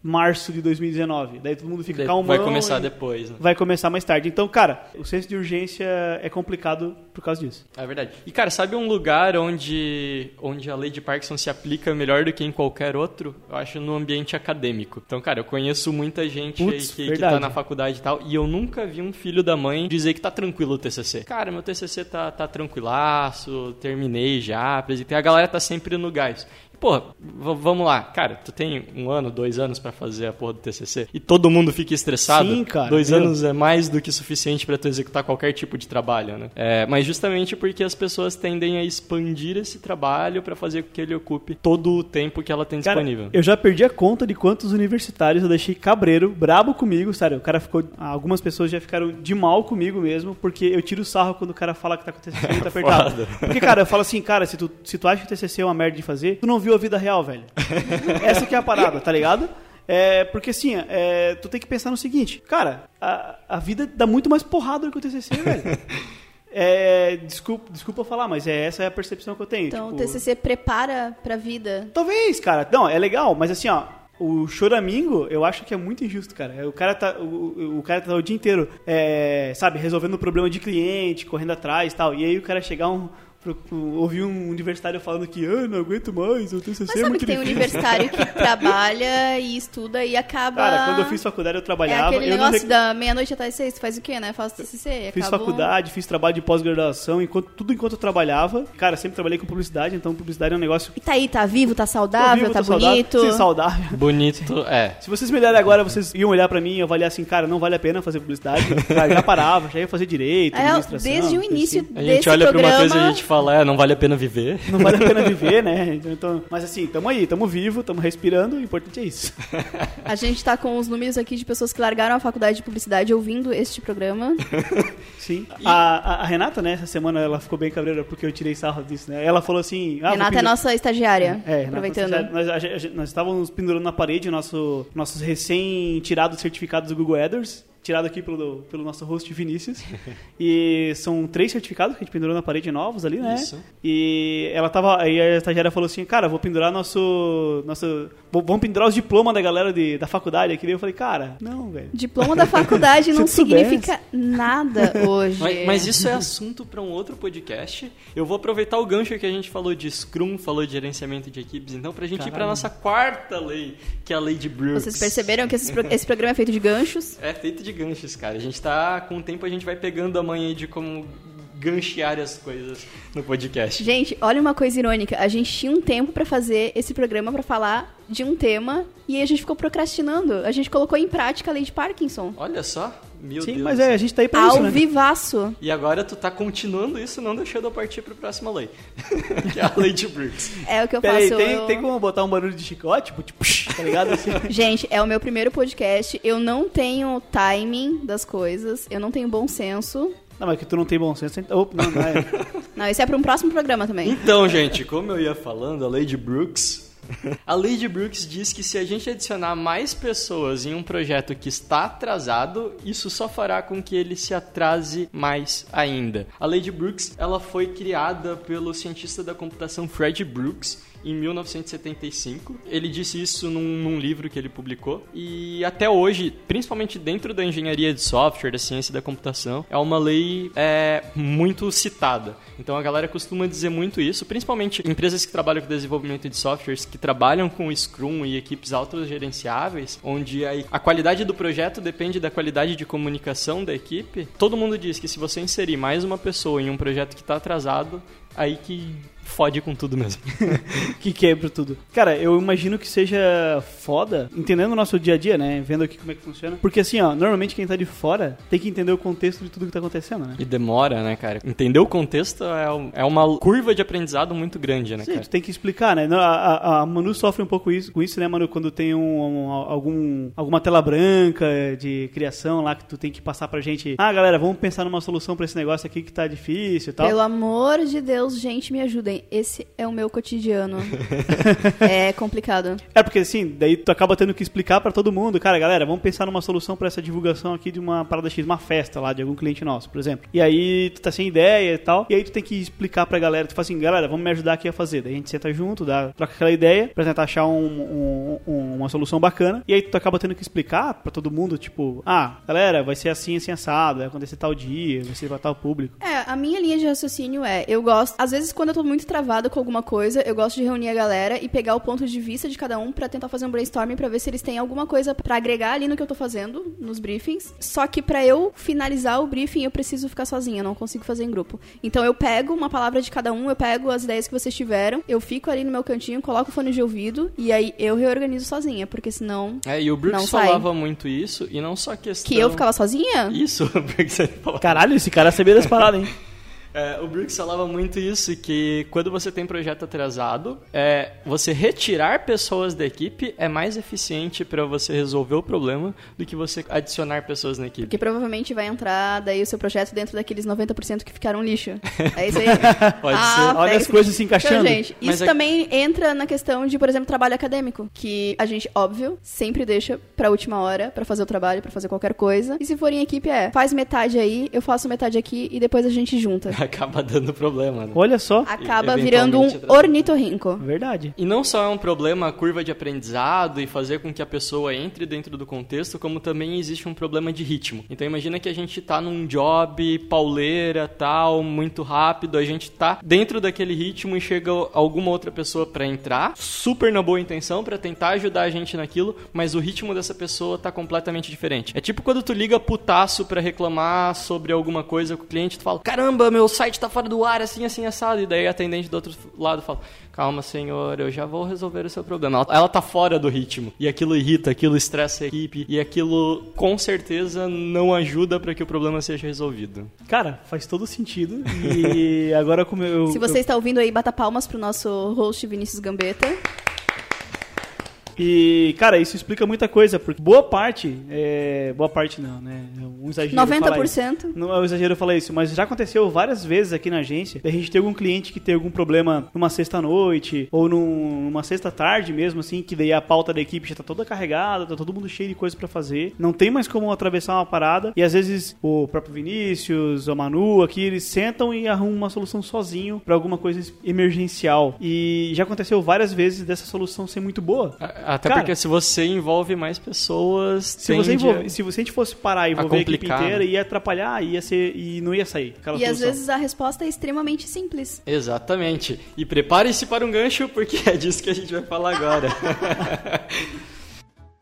março de 2019. Daí todo mundo fica
Daí
calmão.
Vai começar depois, né?
Vai começar mais tarde. Então, cara, o senso de urgência é complicado por causa disso.
É verdade. E, cara, sabe um lugar onde, onde a lei de Parkinson se aplica melhor do que em qualquer outro? Eu acho no ambiente acadêmico. Então, cara, eu conheço muita gente
Putz,
aí que, que tá na faculdade e tal, e eu nunca vi um filho da mãe dizer que tá tranquilo o TCC. Cara, meu TCC tá, tá tranquilaço, terminei já, apresentei. A galera tá sempre no gás. Porra, v- vamos lá. Cara, tu tem um ano, dois anos pra fazer a porra do TCC e todo mundo fica estressado.
Sim, cara,
Dois
meu.
anos é mais do que suficiente pra tu executar qualquer tipo de trabalho, né? É, mas justamente porque as pessoas tendem a expandir esse trabalho pra fazer com que ele ocupe todo o tempo que ela tem
Cara,
disponível.
eu já perdi a conta de quantos universitários eu deixei cabreiro, brabo comigo, sério. O cara ficou. Algumas pessoas já ficaram de mal comigo mesmo, porque eu tiro o sarro quando o cara fala que tá com o TCC muito apertado. Porque, cara, eu falo assim, cara, se tu, se tu acha que o TCC é uma merda de fazer, tu não viu a vida real, velho. Essa que é a parada, tá ligado? É, porque assim, é, tu tem que pensar no seguinte, cara, a, a vida dá muito mais porrada do que o TCC, velho. É, desculpa, desculpa falar, mas é, essa é a percepção que eu tenho.
Então,
tipo,
o TCC prepara pra vida.
Talvez, cara. Não, é legal, mas assim, ó. O choramingo, eu acho que é muito injusto, cara. O cara tá o, o- o cara tá o dia inteiro, é, sabe, resolvendo o problema de cliente, correndo atrás e tal. E aí o cara chegar um, ouvir um universitário falando que, ah, não aguento mais, o TCC
Mas
é
sabe
muito
que tem
difícil.
universitário que trabalha e estuda e acaba...
Cara, quando eu fiz faculdade eu
É
trabalhava.
aquele
eu
negócio
rec-
da meia-noite até às seis, tu faz o quê, né? Faz TCC,
Fiz
acaba-
faculdade, fiz trabalho de pós-graduação, enquanto, tudo enquanto eu trabalhava. Cara, sempre trabalhei com publicidade, então publicidade é um negócio.
E tá aí, tá vivo, tá saudável,
vivo,
tá
tô saudável.
bonito.
Sim, saudável.
Bonito, é.
Se vocês me olharem agora, vocês iam olhar pra mim e avaliar assim, cara, não vale a pena fazer publicidade. Cara, já parava, já ia fazer direito,
É,
administração.
desde o início
assim.
A
desse
gente olha
programa...
pra uma coisa e a gente fala, é, não vale a pena viver.
Não vale a pena viver, né? Então, mas assim, tamo aí, tamo vivo, tamo respirando, o importante é isso.
A gente tá com os números aqui de pessoas que largaram a faculdade de publicidade ouvindo este programa.
Sim. A, a- a Renata, né, essa semana ela ficou bem cabreira porque eu tirei sarro disso, né? Ela falou assim. Ah, vou
Renata é nossa estagiária,
É, Renata,
aproveitando.
já- nós, a nós estávamos pendurando na parede o nosso, nossos recém-tirados certificados do Google AdWords. Tirado aqui pelo, pelo nosso host Vinícius. e são três certificados que a gente pendurou na parede novos ali, né?
Isso.
E ela tava. Aí a estagiária falou assim, cara, vou pendurar nosso. nosso vamos pendurar os diplomas da galera de, da faculdade aqui. Daí eu falei, cara, não, velho.
Diploma da faculdade não significa nada hoje.
Mas, mas isso é assunto para um outro podcast. Eu vou aproveitar o gancho que a gente falou de Scrum, falou de gerenciamento de equipes, então pra gente ir pra nossa quarta lei, que é a lei de Brooks.
Vocês perceberam que esse, pro- esse programa é feito de ganchos?
É feito de ganchos, cara. A gente tá com o tempo, a gente vai pegando a manha de como ganchear as coisas no podcast.
Gente, olha uma coisa irônica. A gente tinha um tempo pra fazer esse programa pra falar de um tema e aí a gente ficou procrastinando. A gente colocou em prática a lei de Parkinson.
Olha só, meu
Sim,
Deus.
mas é, a gente tá aí pra
Ao
isso, né?
vivaço.
E agora tu tá continuando isso, não deixando eu partir pra próxima lei. que é a lei de Brooks.
É o que eu
Pera aí,
faço.
tem,
eu-
tem como botar um barulho de chicote? Tipo, tipo, tá ligado? Assim.
Gente, é o meu primeiro podcast. Eu não tenho timing das coisas. Eu não tenho bom senso.
Não, mas que tu não tem bom senso. então- Opa, não, não é.
Não, isso é pra um próximo programa também.
Então, gente, como eu ia falando, a lei de Brooks. A de Brooks diz que se a gente adicionar mais pessoas em um projeto que está atrasado, isso só fará com que ele se atrase mais ainda. A de Brooks, ela foi criada pelo cientista da computação Fred Brooks em 1975. Ele disse isso num, num livro que ele publicou e até hoje, principalmente dentro da engenharia de software, da ciência da computação, é uma lei é, muito citada. Então a galera costuma dizer muito isso, principalmente empresas que trabalham com desenvolvimento de softwares, que trabalham com Scrum e equipes autogerenciáveis, onde a, a qualidade do projeto depende da qualidade de comunicação da equipe. Todo mundo diz que se você inserir mais uma pessoa em um projeto que está atrasado, aí que fode com tudo mesmo.
que quebra tudo. Cara, eu imagino que seja foda, entendendo o nosso dia a dia, né? Vendo aqui como é que funciona. Porque assim, ó, normalmente quem tá de fora tem que entender o contexto de tudo que tá acontecendo, né?
E demora, né, cara? Entender o contexto é, é uma curva de aprendizado muito grande, né,
Sim,
cara?
tu tem que explicar, né? A, a- a Manu sofre um pouco isso, com isso, né, Manu? Quando tem um, um- algum, alguma tela branca de criação lá que tu tem que passar pra gente. Ah, galera, vamos pensar numa solução pra esse negócio aqui que tá difícil e tal.
Pelo amor de Deus, gente, me ajudem. Esse é o meu cotidiano. é complicado.
É porque assim, daí tu acaba tendo que explicar pra todo mundo, cara, galera, vamos pensar numa solução pra essa divulgação aqui de uma parada X, uma festa lá de algum cliente nosso, por exemplo. E aí tu tá sem ideia e tal, e aí tu tem que explicar pra galera, tu fala assim, galera, vamos me ajudar aqui a fazer. Daí a gente senta junto, dá, troca aquela ideia pra tentar achar um- um- um- uma solução bacana. E aí tu acaba tendo que explicar pra todo mundo, tipo, ah, galera, vai ser assim, assim, assado, vai acontecer tal dia, vai ser pra tal público.
É, a minha linha de raciocínio é, eu gosto, às vezes quando eu tô muito travada com alguma coisa, eu gosto de reunir a galera e pegar o ponto de vista de cada um pra tentar fazer um brainstorming pra ver se eles têm alguma coisa pra agregar ali no que eu tô fazendo, nos briefings. Só que pra eu finalizar o briefing, eu preciso ficar sozinha, eu não consigo fazer em grupo. Então eu pego uma palavra de cada um, eu pego as ideias que vocês tiveram, eu fico ali no meu cantinho, coloco o fone de ouvido e aí eu reorganizo sozinha, porque senão
É, e o Brooks falava muito isso, e não só questão...
que eu ficava sozinha?
Isso, o Brooks falava.
Caralho, esse cara sabia das paradas, hein?
É, o Brooks falava muito isso, que quando você tem projeto atrasado, é, você retirar pessoas da equipe é mais eficiente para você resolver o problema do que você adicionar pessoas na equipe.
Porque provavelmente vai entrar daí o seu projeto dentro daqueles 90% que ficaram lixo. É isso aí.
Pode
Ah,
ser.
Olha as coisas se encaixando.
Então, gente,
Mas
isso
é-
também entra na questão de, por exemplo, trabalho acadêmico, que a gente, óbvio, sempre deixa pra última hora pra fazer o trabalho, pra fazer qualquer coisa. E se for em equipe é, faz metade aí, eu faço metade aqui e depois a gente junta.
Acaba dando problema, né?
Olha só.
Acaba
E,
virando um ornitorrinco.
Verdade.
E não só é um problema a curva de aprendizado e fazer com que a pessoa entre dentro do contexto, como também existe um problema de ritmo. Então imagina que a gente tá num job pauleira, tal, muito rápido, a gente tá dentro daquele ritmo e chega alguma outra pessoa pra entrar, super na boa intenção pra tentar ajudar a gente naquilo, mas o ritmo dessa pessoa tá completamente diferente. É tipo quando tu liga putaço pra reclamar sobre alguma coisa com o cliente, tu fala: "Caramba, meu site tá fora do ar, assim, assim assado", e daí a atendente do outro lado fala: Calma, senhor, eu já vou resolver o seu problema. Ela, ela tá fora do ritmo. E aquilo irrita, aquilo estressa a equipe. E aquilo, com certeza, não ajuda para que o problema seja resolvido.
Cara, faz todo sentido. E agora como eu.
Se você está ouvindo aí, bata palmas pro nosso host Vinícius Gambetta.
E, cara, isso explica muita coisa, porque boa parte, é, boa parte não, né? Um exagero falar isso.
90%.
Não é um exagero falar isso, mas já aconteceu várias vezes aqui na agência a gente ter algum cliente que tem algum problema numa sexta-noite ou num- numa sexta-tarde mesmo, assim, que daí a pauta da equipe já tá toda carregada, tá todo mundo cheio de coisa pra fazer. Não tem mais como atravessar uma parada. E às vezes o próprio Vinícius, a Manu aqui, eles sentam e arrumam uma solução sozinho pra alguma coisa emergencial. E já aconteceu várias vezes dessa solução ser muito boa.
A- Até
Cara,
porque se você envolve mais pessoas,
Se você, envolve-
a-
se você a gente fosse parar e envolver equipe inteira, ia atrapalhar, ia ser e não ia sair. aquela
E às
solução.
vezes a resposta é extremamente simples.
Exatamente. E prepare-se para um gancho, porque é disso que a gente vai falar agora.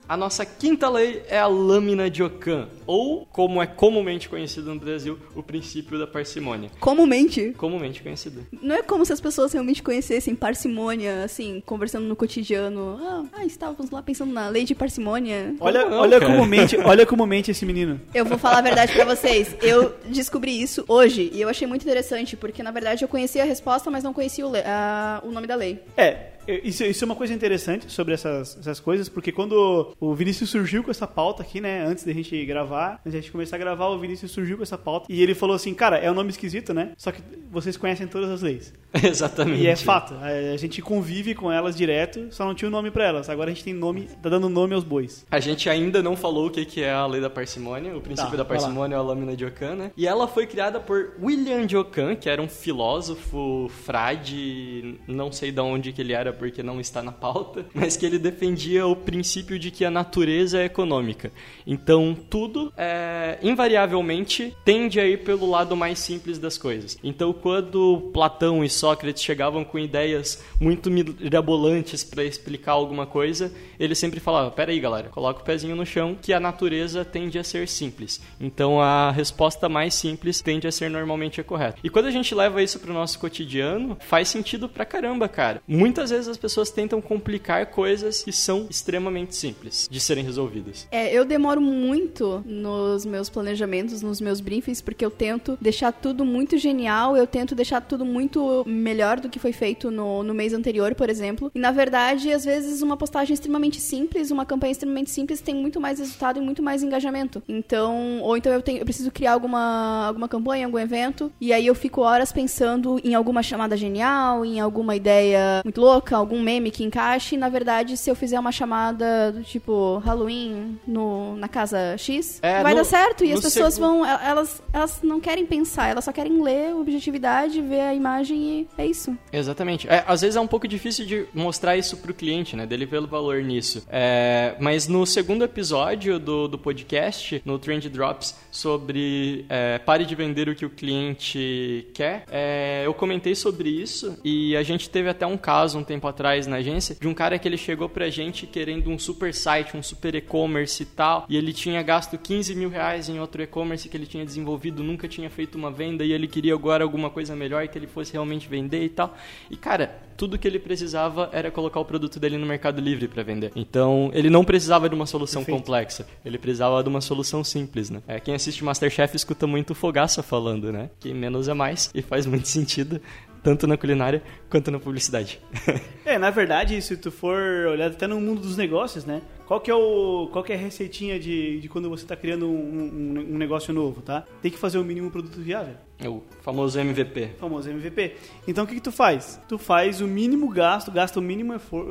A nossa quinta lei é a lâmina de Ockham, ou, como é comumente conhecido no Brasil, o princípio da parcimônia.
Comumente.
Comumente conhecido.
Não é como se as pessoas realmente conhecessem parcimônia, assim, conversando no cotidiano. Ah, ah, estávamos lá pensando na lei de parcimônia.
Olha,
Como não,
olha,
cara?
como mente, olha como mente esse menino.
Eu vou falar a verdade pra vocês. Eu descobri isso hoje e eu achei muito interessante, porque na verdade eu conhecia a resposta, mas não conhecia o, a- o nome da lei.
É, isso, isso é uma coisa interessante sobre essas, essas coisas, porque quando o Vinícius surgiu com essa pauta aqui, né, antes da gente gravar, antes da gente começar a gravar, o Vinícius surgiu com essa pauta e ele falou assim, cara, é um nome esquisito, né? Só que vocês conhecem todas as leis.
Exatamente.
E é fato, a, gente convive com elas direto, só não tinha o nome pra elas. Agora a gente tem nome, tá dando nome aos bois.
A gente ainda não falou o que é a lei da parcimônia, o princípio
Tá,
da parcimônia é a lâmina de Ockham, né? E ela foi criada por William de Ockham, que era um filósofo, frade, não sei de onde que ele era porque não está na pauta, mas que ele defendia o princípio de que a natureza é econômica. Então, tudo, é, invariavelmente, tende a ir pelo lado mais simples das coisas. Então, quando Platão e Sócrates chegavam com ideias muito mirabolantes para explicar alguma coisa, ele sempre falava: peraí, galera, coloca o pezinho no chão, que a natureza tende a ser simples. Então, a resposta mais simples tende a ser normalmente a correta. E quando a gente leva isso pro nosso cotidiano, faz sentido pra caramba, cara. Muitas vezes as pessoas tentam complicar coisas que são extremamente simples de serem resolvidas.
É, eu demoro muito nos meus planejamentos, nos meus briefings, porque eu tento deixar tudo muito genial, eu tento deixar tudo muito melhor do que foi feito no, no mês anterior, por exemplo. E na verdade, às vezes, uma postagem extremamente simples, uma campanha extremamente simples tem muito mais resultado e muito mais engajamento. Então, ou então eu, tenho, eu preciso criar alguma, alguma campanha, algum evento, e aí eu fico horas pensando em alguma chamada genial, em alguma ideia muito louca, algum meme que encaixe. E, na verdade, se eu fizer uma chamada do tipo Halloween no, na casa X,
É,
vai
no-
dar certo. E as pessoas
segu-
vão. Elas, elas não querem pensar, elas só querem ler objetividade, ver a imagem e é isso.
Exatamente. É, às vezes é um pouco difícil de mostrar isso pro cliente, né? Dele ver o valor nisso. É, mas no segundo episódio do, do podcast, no Trend Drops, sobre é, pare de vender o que o cliente quer, é, eu comentei sobre isso e a gente teve até um caso um tempo atrás na agência de um cara que ele chegou pra gente querendo um super site, um super e-commerce e tal, e ele tinha gasto 15 mil reais em outro e-commerce que ele tinha desenvolvido, nunca tinha feito uma venda e ele queria agora alguma coisa melhor que ele fosse realmente vender e tal. E cara, tudo que ele precisava era colocar o produto dele no Mercado Livre para vender. Então, ele não precisava de uma solução
Perfeito.
complexa, ele precisava de uma solução simples, né? É, quem assiste Masterchef escuta muito Fogaça falando, né? Que menos é mais e faz muito sentido, tanto na culinária quanto na publicidade.
É, na verdade, se tu for olhar até no mundo dos negócios, né? Qual que é, o, qual que é a receitinha de, de quando você está criando um, um- um negócio novo, tá? Tem que fazer o mínimo produto viável.
O famoso MVP.
O famoso MVP. Então o que, que tu faz? Tu faz o mínimo gasto, gasta o mínimo esforço.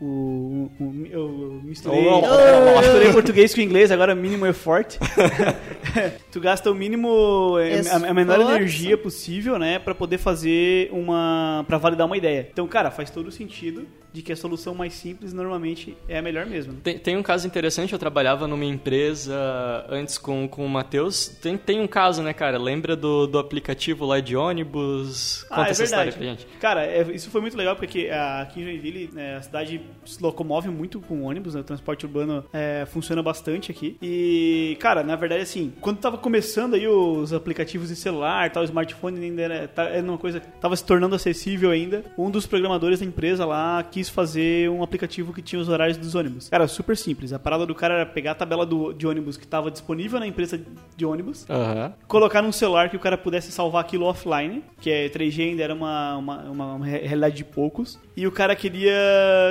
O- eu misturei,
Oh.
misturei português com inglês, agora mínimo effort. tu gasta o mínimo, eh, a, a menor energia possível, né, Pra poder fazer uma, Pra validar uma ideia. Então, cara, faz todo sentido de que a solução mais simples normalmente é a melhor mesmo.
Tem, tem um caso interessante, eu trabalhava numa empresa antes com, com o Matheus. Tem, tem um caso, né, cara? Lembra do, do aplicativo lá de ônibus? Conta
Ah, é
essa história
verdade.
pra gente.
Cara, é- isso foi muito legal porque ah, aqui em Joinville né, a cidade se locomove muito com ônibus, né, o transporte urbano é, funciona bastante aqui. E, cara, na verdade, assim, quando tava começando aí os aplicativos de celular, tal, o smartphone ainda era, tá- era uma coisa, tava se tornando acessível ainda. Um dos programadores da empresa lá quis fazer um aplicativo que tinha os horários dos ônibus. Cara, super simples. A parada do cara era pegar a tabela do, de ônibus que tava disponível na empresa de ônibus,
Aham.
colocar num celular que o cara pudesse salvar aquilo offline, que é 3G ainda era uma, uma, uma- uma re- realidade de poucos, e o cara queria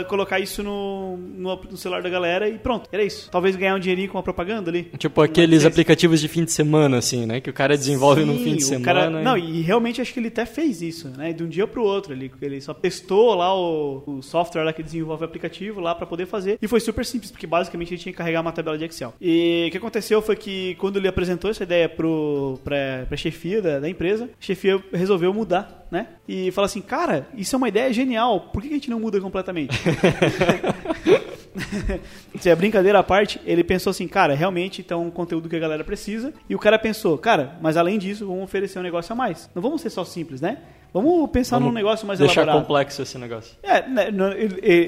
colocar isso no, no, no celular da galera e pronto, era isso. Talvez ganhar um dinheirinho com a propaganda ali.
Tipo aqueles aplicativos de fim de semana, assim, né? Que o cara desenvolve
Sim,
fim de semana.
cara- Não, e realmente acho que ele até fez isso, né? De um dia pro outro. Ele, ele só testou lá o, o software lá que desenvolve o aplicativo lá pra poder fazer. E foi super simples, porque basicamente ele tinha que carregar uma tabela de Excel. E o que aconteceu foi que quando ele apresentou essa ideia pra, pra chefia da, da empresa, a chefia resolveu mudar, né? E falou assim, cara, isso é uma ideia genial, por que a gente não muda completamente? Se é brincadeira à parte, ele pensou assim, cara, realmente então um conteúdo que a galera precisa. E o cara pensou, cara, mas além disso, vamos oferecer um negócio a mais. Não vamos ser só simples, né? Vamos pensar
Vamos
num negócio mais
Deixar
elaborado.
complexo esse negócio.
É, né,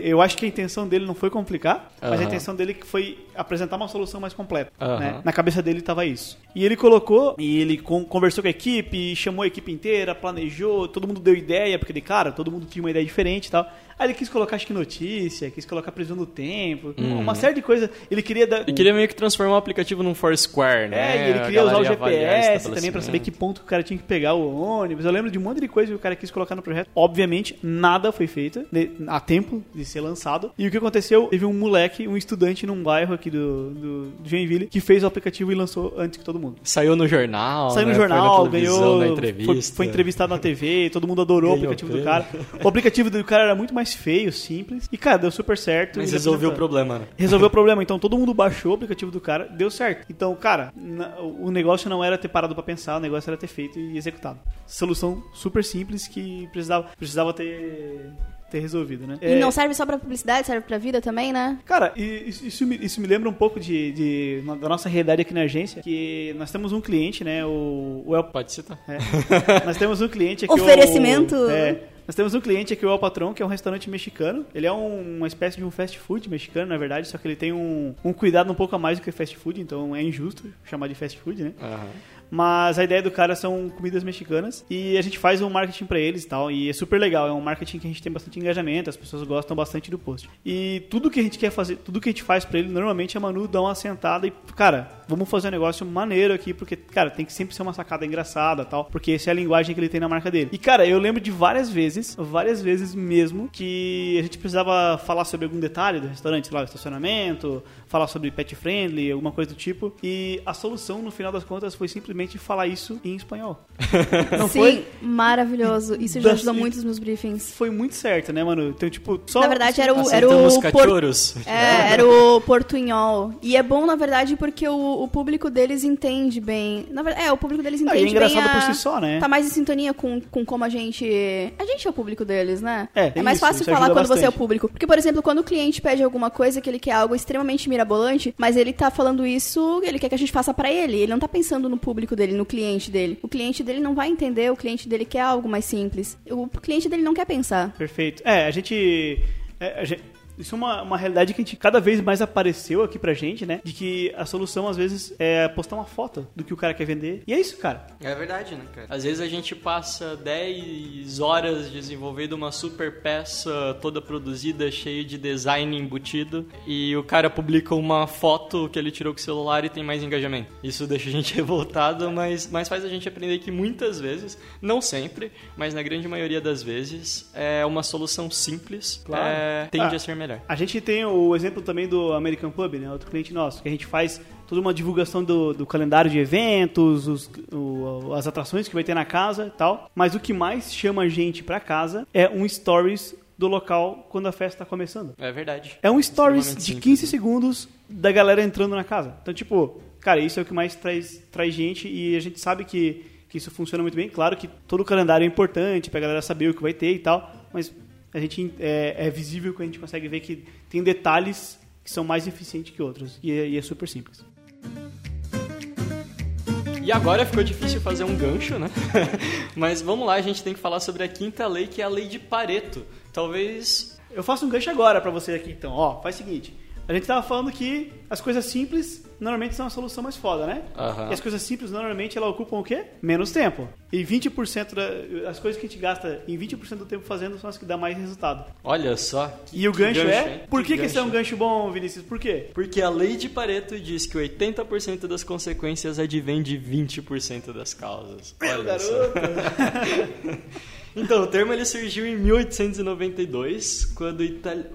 eu acho que a intenção dele não foi complicar, mas a intenção dele foi apresentar uma solução mais completa.
Aham.
né? Na cabeça dele estava isso. E ele colocou, e ele con- conversou com a equipe, chamou a equipe inteira, planejou, todo mundo deu ideia, porque ele, cara, todo mundo tinha uma ideia diferente e tal. Aí ele quis colocar, acho que notícia, quis colocar previsão do tempo, uma série de coisas. Ele queria dar.
Uhum. Ele queria meio que transformar o aplicativo num Foursquare, né?
É, e ele queria usar o
avaliar
GPS também pra saber que ponto o cara tinha que pegar o ônibus. Eu lembro de um monte de coisa que o cara quis colocar no projeto. Obviamente, nada foi feito de- a tempo de ser lançado. E o que aconteceu? Teve um moleque, um estudante num bairro aqui do, do, do Joinville, que fez o aplicativo e lançou antes que todo mundo.
Saiu no jornal,
Saiu no
né?
jornal,
Foi
ganhou.
na
Foi,
entrevista.
foi entrevistado na TV, todo mundo adorou
Ganhou
o aplicativo do cara. O aplicativo do cara era muito mais feio, simples. E, cara, deu super certo.
Mas
Ele
resolveu o problema, né?
Resolveu o problema. Então todo mundo baixou o aplicativo do cara, deu certo. Então, cara, na- o negócio não era ter parado pra pensar, o negócio era ter feito e executado. Solução super simples que precisava, precisava ter, ter resolvido, né?
E
É,
não serve só pra publicidade, serve pra vida também, né?
Cara, e isso, isso me, isso me lembra um pouco de, de- da nossa realidade aqui na agência, que nós temos um cliente, né? O, o El
Pode citar.
é. Nós temos um cliente aqui.
Oferecimento.
O, é. Nós temos um cliente aqui, o El Patrão, que é um restaurante mexicano. Ele é um- uma espécie de um fast food mexicano, na verdade, só que ele tem um, um cuidado um pouco a mais do que fast food, então é injusto chamar de fast food, né?
Aham.
Mas a ideia do cara são comidas mexicanas e a gente faz um marketing pra eles e tal. E é super legal, é um marketing que a gente tem bastante engajamento, as pessoas gostam bastante do post. E tudo que a gente quer fazer, tudo que a gente faz pra ele, normalmente a Manu dá uma sentada e, cara, vamos fazer um negócio maneiro aqui, porque, cara, tem que sempre ser uma sacada engraçada tal, porque essa é a linguagem que ele tem na marca dele. E, cara, eu lembro de várias vezes, várias vezes mesmo, que a gente precisava falar sobre algum detalhe do restaurante, sei lá, o estacionamento, falar sobre pet friendly, alguma coisa do tipo. E a solução, no final das contas, foi simplesmente falar isso em espanhol. Não
Sim,
foi?
maravilhoso. Isso já ajuda muito nos meus briefings.
Foi muito certo, né, mano? Então, tipo, só.
Na verdade, era o, era o por-. É, era o portunhol. E é bom, na verdade, porque o, o público deles entende bem. Na verdade, é, o público deles
Ah,
entende
e é engraçado
bem. a-
por si só, né?
Tá mais em sintonia com, com como a gente. A gente é o público deles, né?
É, tem
mais
isso,
fácil
isso
falar quando você é o
bastante.
público. Porque, por exemplo, quando o cliente pede alguma coisa que ele quer algo extremamente mirabolante, mas ele tá falando isso, ele quer que a gente faça pra ele. Ele não tá pensando no público dele, no cliente dele. O cliente dele não vai entender, o cliente dele quer algo mais simples. O cliente dele não quer pensar.
Perfeito. É, a gente. é, a gente- isso é uma, uma realidade que a gente cada vez mais apareceu aqui pra gente, né? De que a solução, às vezes, é postar uma foto do que o cara quer vender. E é isso, cara.
É verdade, né, cara? Às vezes a gente passa 10 horas desenvolvendo uma super peça toda produzida, cheia de design embutido, e o cara publica uma foto que ele tirou com o celular e tem mais engajamento. Isso deixa a gente revoltado, mas, mas faz a gente aprender que muitas vezes, não sempre, mas na grande maioria das vezes, é uma solução simples
Claro.
é, tende
Ah.
a ser melhor.
A gente tem o exemplo também do American Pub, né? Outro cliente nosso, que a gente faz toda uma divulgação do, do calendário de eventos, os- o- as atrações que vai ter na casa e tal. Mas o que mais chama a gente pra casa é um stories do local quando a festa tá começando.
É verdade.
É um stories de
simples,
15
né?
segundos da galera entrando na casa. Então, tipo, cara, isso é o que mais traz, traz gente e a gente sabe que, que isso funciona muito bem. Claro que todo o calendário é importante pra galera saber o que vai ter e tal, mas a gente é, é visível que a gente consegue ver que tem detalhes que são mais eficientes que outros. E é, e é super simples.
E agora ficou difícil fazer um gancho, né? Mas vamos lá, a gente tem que falar sobre a quinta lei, que é a lei de Pareto. Talvez
Eu faço um gancho agora pra você aqui, então. Ó, faz o seguinte. A gente tava falando que as coisas simples normalmente são a solução mais foda, né?
Aham.
E as coisas simples, normalmente, elas ocupam o quê? Menos tempo. E 20% da, as coisas que a gente gasta em 20% do tempo fazendo são as que dão mais resultado.
Olha só. que-
E o
que
gancho, é?
hein?
Por que, que esse é um gancho bom, Vinícius? Por quê?
Porque a lei de Pareto diz que 80% das consequências advém de 20% das causas. Olha só. Então, o termo ele surgiu em 1892, quando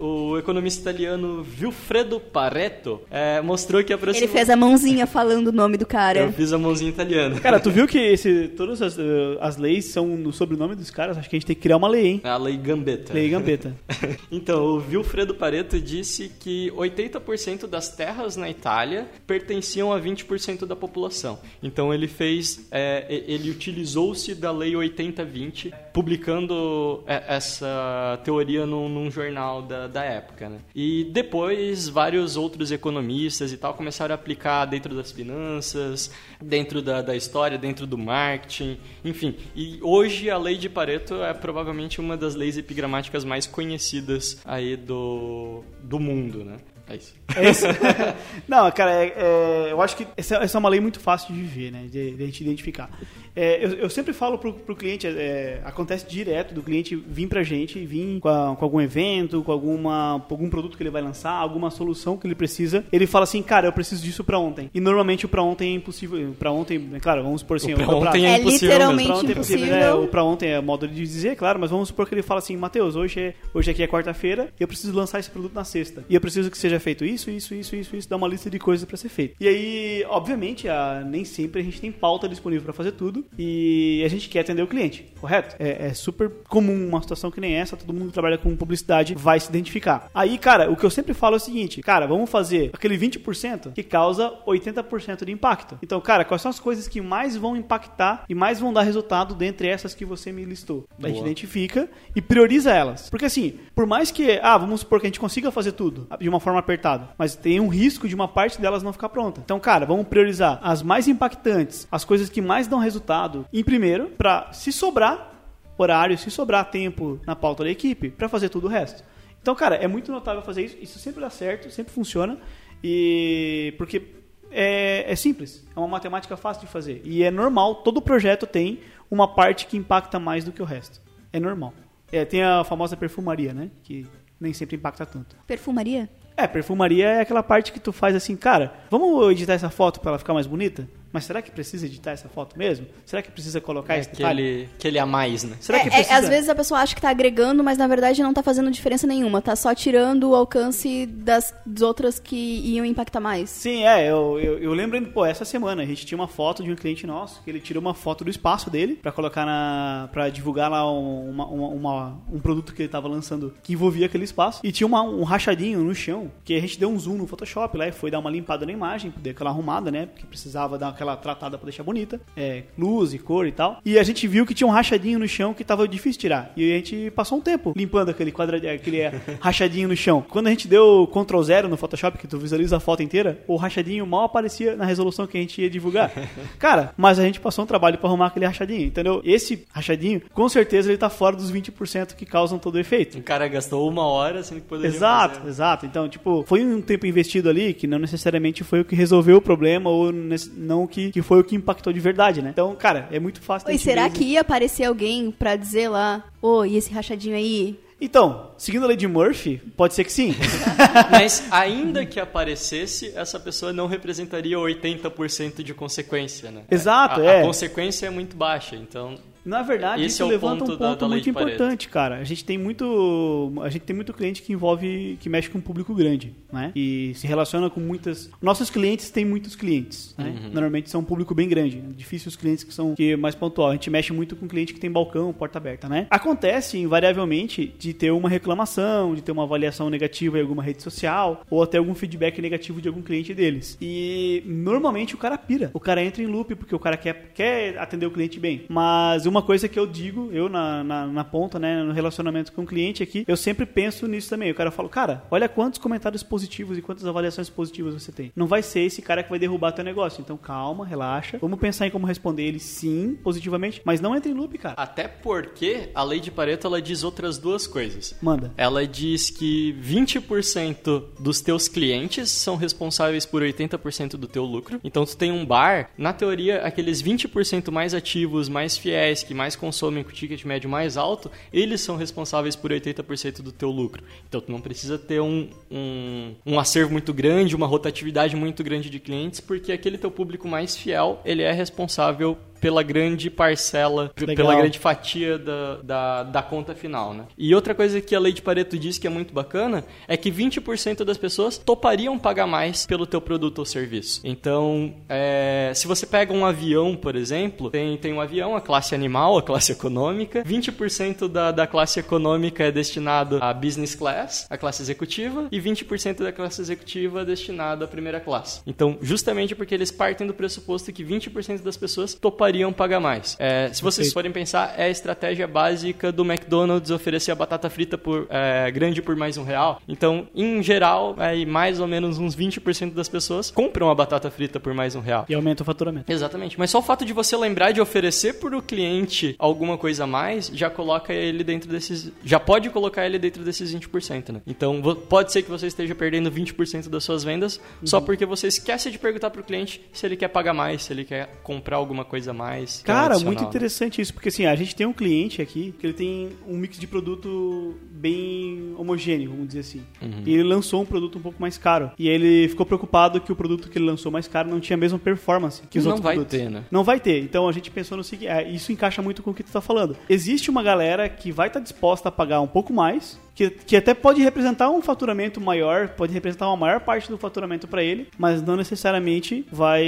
o, economista italiano Vilfredo Pareto eh, mostrou que
Ele
aproximadamente...
fez a mãozinha falando o nome do cara.
Eu fiz a mãozinha italiana.
Cara, tu viu que esse, todas as, eh, as leis são no sobrenome dos caras? Acho que a gente tem que criar uma lei, hein?
A lei Gambetta.
Lei Gambetta.
Então, o Vilfredo Pareto disse que 80% das terras na Itália pertenciam a 20% da população. Então, ele fez, é, ele utilizou-se da lei 80-20, publicando é, essa teoria num, num jornal da, da época. Né? E depois, vários outros economistas e tal começaram a aplicar dentro das finanças, dentro da, da história, dentro do marketing, enfim. E hoje a lei de Pareto é provavelmente uma das leis epigramáticas mais conhecidas aí do, do mundo, né? É isso.
É isso? Não, cara, é- é, eu acho que essa, essa é uma lei muito fácil de viver, né? De, de a gente identificar. É, eu, eu sempre falo pro, pro cliente, é, acontece direto do cliente vir pra gente, vir com, a- com algum evento, com alguma, algum produto que ele vai lançar, alguma solução que ele precisa. Ele fala assim, cara, eu preciso disso pra ontem. E normalmente o pra ontem é impossível. Pra ontem, é claro, vamos supor assim,
O pra
pra-
ontem
É
é impossível
literalmente
Pra ontem é possível, né?
impossível.
O pra ontem é modo de dizer, claro, mas vamos supor que ele fala assim, Matheus, hoje, é, hoje aqui é quarta-feira e eu preciso lançar esse produto na sexta. E eu preciso que seja feito isso, isso, isso, isso, isso, dá uma lista de coisas pra ser feito. E aí, obviamente, a- nem sempre a gente tem pauta disponível pra fazer tudo e a gente quer atender o cliente, correto? É, é super comum uma situação que nem essa, todo mundo que trabalha com publicidade vai se identificar. Aí, cara, o que eu sempre falo é o seguinte, cara, vamos fazer aquele 20% que causa 80% de impacto. Então, cara, quais são as coisas que mais vão impactar e mais vão dar resultado dentre essas que você me listou? A gente
Boa.
identifica e prioriza elas. Porque assim, por mais que, ah, vamos supor que a gente consiga fazer tudo de uma forma apertada, mas tem um risco de uma parte delas não ficar pronta. Então, cara, vamos priorizar as mais impactantes, as coisas que mais dão resultado em primeiro, pra se sobrar horário, se sobrar tempo na pauta da equipe, pra fazer tudo o resto. Então, cara, é muito notável fazer isso. Isso sempre dá certo, sempre funciona. E porque é, é simples, é uma matemática fácil de fazer. E é normal, todo projeto tem uma parte que impacta mais do que o resto. É normal. É, tem a famosa perfumaria, né? Que nem sempre impacta tanto.
Perfumaria?
É, perfumaria é aquela parte que tu faz assim, cara, vamos editar essa foto pra ela ficar mais bonita? Mas será que precisa editar essa foto mesmo? Será que precisa colocar
É
esse detalhe?
aquele, aquele a mais, né?
Será que
É, é,
precisa?
às vezes a pessoa acha que tá agregando, mas na verdade não tá fazendo diferença nenhuma. Tá só tirando o alcance das, das outras que iam impactar mais.
Sim, é, eu, eu, eu lembro, pô, essa semana a gente tinha uma foto de um cliente nosso, que ele tirou uma foto do espaço dele pra colocar na. pra divulgar lá um, uma, uma- uma- um produto que ele tava lançando que envolvia aquele espaço. E tinha uma- um rachadinho no chão, que a gente deu um zoom no Photoshop lá e foi dar uma limpada na imagem, deu aquela arrumada, né? Porque precisava dar aquela tratada pra deixar bonita, é, luz e cor e tal. E a gente viu que tinha um rachadinho no chão que tava difícil tirar. E a gente passou um tempo limpando aquele quadradinho, aquele é, rachadinho no chão. Quando a gente deu Ctrl Zero no Photoshop, que tu visualiza a foto inteira, o rachadinho mal aparecia na resolução que a gente ia divulgar. Cara, mas a gente passou um trabalho pra arrumar aquele rachadinho, entendeu? Esse rachadinho, com certeza ele tá fora dos 20% que causam todo o efeito.
O cara gastou uma hora, sendo que poderia
Exato,
fazer.
exato. Então, tipo, foi um tempo investido ali que não necessariamente foi o que resolveu o problema ou não que, que foi o que impactou de verdade, né? Então, cara, é muito fácil da
Oi, será que ia aparecer alguém pra dizer lá, ô, e esse rachadinho aí?
Então, seguindo a lei de Murphy, pode ser que sim.
Mas ainda que aparecesse, essa pessoa não representaria 80% de consequência, né?
Exato,
a,
é.
A consequência é muito baixa, então...
Na verdade,
Esse
isso
é
levanta
ponto
um
da-
ponto
da lei
muito importante, cara. A gente tem muito, a gente tem muito cliente que envolve, que mexe com um público grande, né? E se relaciona com muitas. Nossos clientes têm muitos clientes, né?
Uhum.
Normalmente são um público bem grande. É difícil os clientes que são que é mais pontual. A gente mexe muito com cliente que tem balcão, porta aberta, né? Acontece invariavelmente de ter uma reclamação, de ter uma avaliação negativa em alguma rede social ou até algum feedback negativo de algum cliente deles. E normalmente o cara pira. O cara entra em loop porque o cara quer, quer atender o cliente bem. Mas uma uma coisa que eu digo, eu na, na, na ponta, né, no relacionamento com o cliente aqui, eu sempre penso nisso também. O cara fala, cara, olha quantos comentários positivos e quantas avaliações positivas você tem. Não vai ser esse cara que vai derrubar teu negócio. Então calma, relaxa. Vamos pensar em como responder ele sim, positivamente, mas não entre em loop, cara.
Até porque a lei de Pareto ela diz outras duas coisas.
Manda.
Ela diz que 20% dos teus clientes são responsáveis por 80% do teu lucro. Então tu tem um bar, na teoria, aqueles 20% mais ativos, mais fiéis, que mais consomem com ticket médio mais alto, eles são responsáveis por 80% do teu lucro. Então tu não precisa ter um, um, um acervo muito grande, uma rotatividade muito grande de clientes, porque aquele teu público mais fiel, ele é responsável pela grande parcela,
Legal.
pela grande fatia da, da, da conta final, né? E outra coisa que a lei de Pareto diz que é muito bacana é que 20% das pessoas topariam pagar mais pelo teu produto ou serviço. Então, é, se você pega um avião, por exemplo, tem, tem um avião, a classe animal, a classe econômica, 20% da, da classe econômica é destinado à business class, a classe executiva, e 20% da classe executiva é destinado à primeira classe. Então, justamente porque eles partem do pressuposto que 20% das pessoas topariam pagar mais. É, se vocês forem pensar, é a estratégia básica do McDonald's oferecer a batata frita por, é, grande por mais um real. Então, em geral, aí mais ou menos uns 20% das pessoas compram a batata frita por mais um real.
E aumenta o faturamento.
Exatamente. Mas só o fato de você lembrar de oferecer para o cliente alguma coisa a mais já coloca ele dentro desses. Já pode colocar ele dentro desses 20%, né? Então pode ser que você esteja perdendo 20% das suas vendas só porque você esquece de perguntar para o cliente se ele quer pagar mais, se ele quer comprar alguma coisa mais.
Cara, muito
né?
interessante isso, porque assim, a gente tem um cliente aqui que ele tem um mix de produto bem homogêneo, vamos dizer assim.
Uhum.
E ele lançou um produto um pouco mais caro. E ele ficou preocupado que o produto que ele lançou mais caro não tinha a mesma performance que os
Não
outros
vai
produtos.
ter, né?
Não vai ter. Então a gente pensou no seguinte, é, isso encaixa muito com o que tu tá falando. Existe uma galera que vai estar disposta a pagar um pouco mais, que, que até pode representar um faturamento maior, pode representar uma maior parte do faturamento para ele, mas não necessariamente vai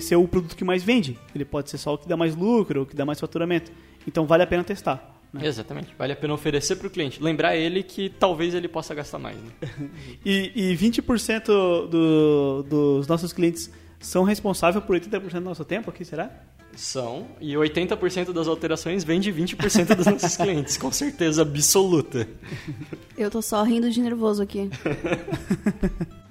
ser o produto que mais vende. Ele pode ser só o que dá mais lucro, o que dá mais faturamento. Então vale a pena testar. né?
Exatamente. Vale a pena oferecer para o cliente. Lembrar ele que talvez ele possa gastar mais. Né?
E, e 20% do, dos nossos clientes são responsáveis por 80% do nosso tempo aqui, será?
São. E 80% das alterações vem de 20% dos nossos clientes. Com certeza absoluta.
Eu tô só rindo de nervoso aqui.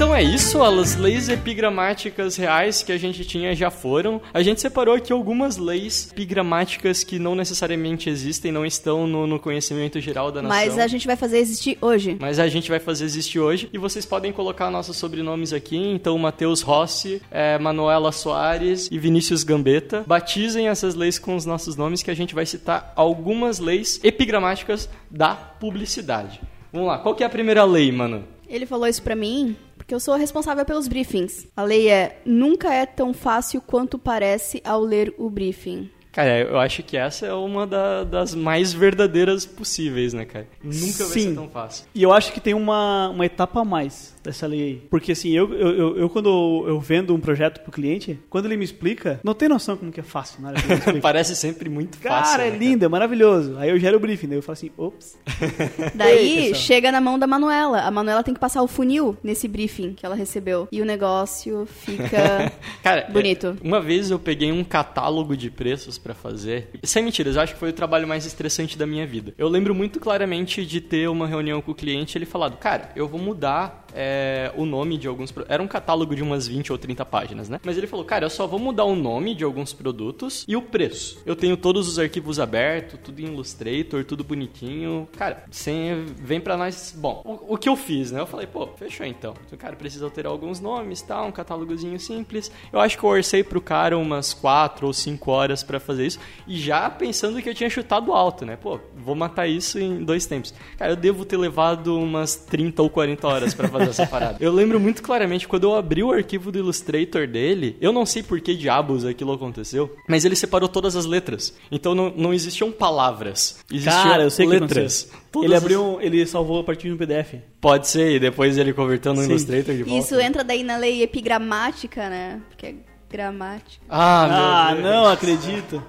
Então é isso, as leis epigramáticas reais que a gente tinha já foram. A gente separou aqui algumas leis epigramáticas que não necessariamente existem, não estão no, no conhecimento geral da nação.
Mas a gente vai fazer existir hoje.
Mas a gente vai fazer existir hoje e vocês podem colocar nossos sobrenomes aqui. Então, Matheus Rossi, eh, Manuela Soares e Vinícius Gambetta. Batizem essas leis com os nossos nomes que a gente vai citar algumas leis epigramáticas da publicidade. Vamos lá, qual que é a primeira lei, mano?
Ele falou isso pra mim porque eu sou responsável pelos briefings. A lei é: nunca é tão fácil quanto parece ao ler o briefing.
Cara, eu acho que essa é uma da- das mais verdadeiras possíveis, né, cara? Nunca vai ser
Sim.
tão fácil.
E eu acho que tem uma, uma etapa a mais dessa lei aí. Porque assim, eu, eu, eu, eu quando eu vendo um projeto pro cliente, quando ele me explica, não tem noção como que é fácil na hora explica.
Parece sempre muito
Cara,
fácil.
é
né,
lindo, é maravilhoso. Aí eu gero o briefing, daí eu falo assim, ops.
Daí
Ei,
chega na mão da Manuela. A Manuela tem que passar o funil nesse briefing que ela recebeu. E o negócio fica
Cara,
bonito.
é, uma vez eu peguei um catálogo de preços pra fazer. Sem mentiras, eu acho que foi o trabalho mais estressante da minha vida. Eu lembro muito claramente de ter uma reunião com o cliente e ele falado: Cara, eu vou mudar é, o nome de alguns. Era um catálogo de umas 20 ou 30 páginas, né? Mas ele falou: Cara, eu só vou mudar o nome de alguns produtos e o preço. Eu tenho todos os arquivos abertos, tudo em Illustrator, tudo bonitinho. Cara, sem, vem pra nós. Bom, o, o que eu fiz, né? Eu falei: Pô, fechou então. Então, Cara, precisa alterar alguns nomes, tá? Um catálogozinho simples. Eu acho que eu orcei pro cara umas 4 ou 5 horas pra fazer isso. E já pensando que eu tinha chutado alto, né? Pô, vou matar isso em dois tempos. Cara, eu devo ter levado umas 30 ou 40 horas pra fazer essa parada. Eu lembro muito claramente quando eu abri o arquivo do Illustrator dele, eu não sei por que diabos aquilo aconteceu, mas ele separou todas as letras. Então não, não existiam palavras. Existiam
Cara, eu sei que
letras. Todas
Ele
as-
abriu, um- ele salvou a partir de um PDF.
Pode ser, e depois ele converteu no
Sim.
Illustrator de volta.
Isso entra daí na lei epigramática, né? Porque é gramática.
Ah, meu
Ah,
Deus.
não acredito.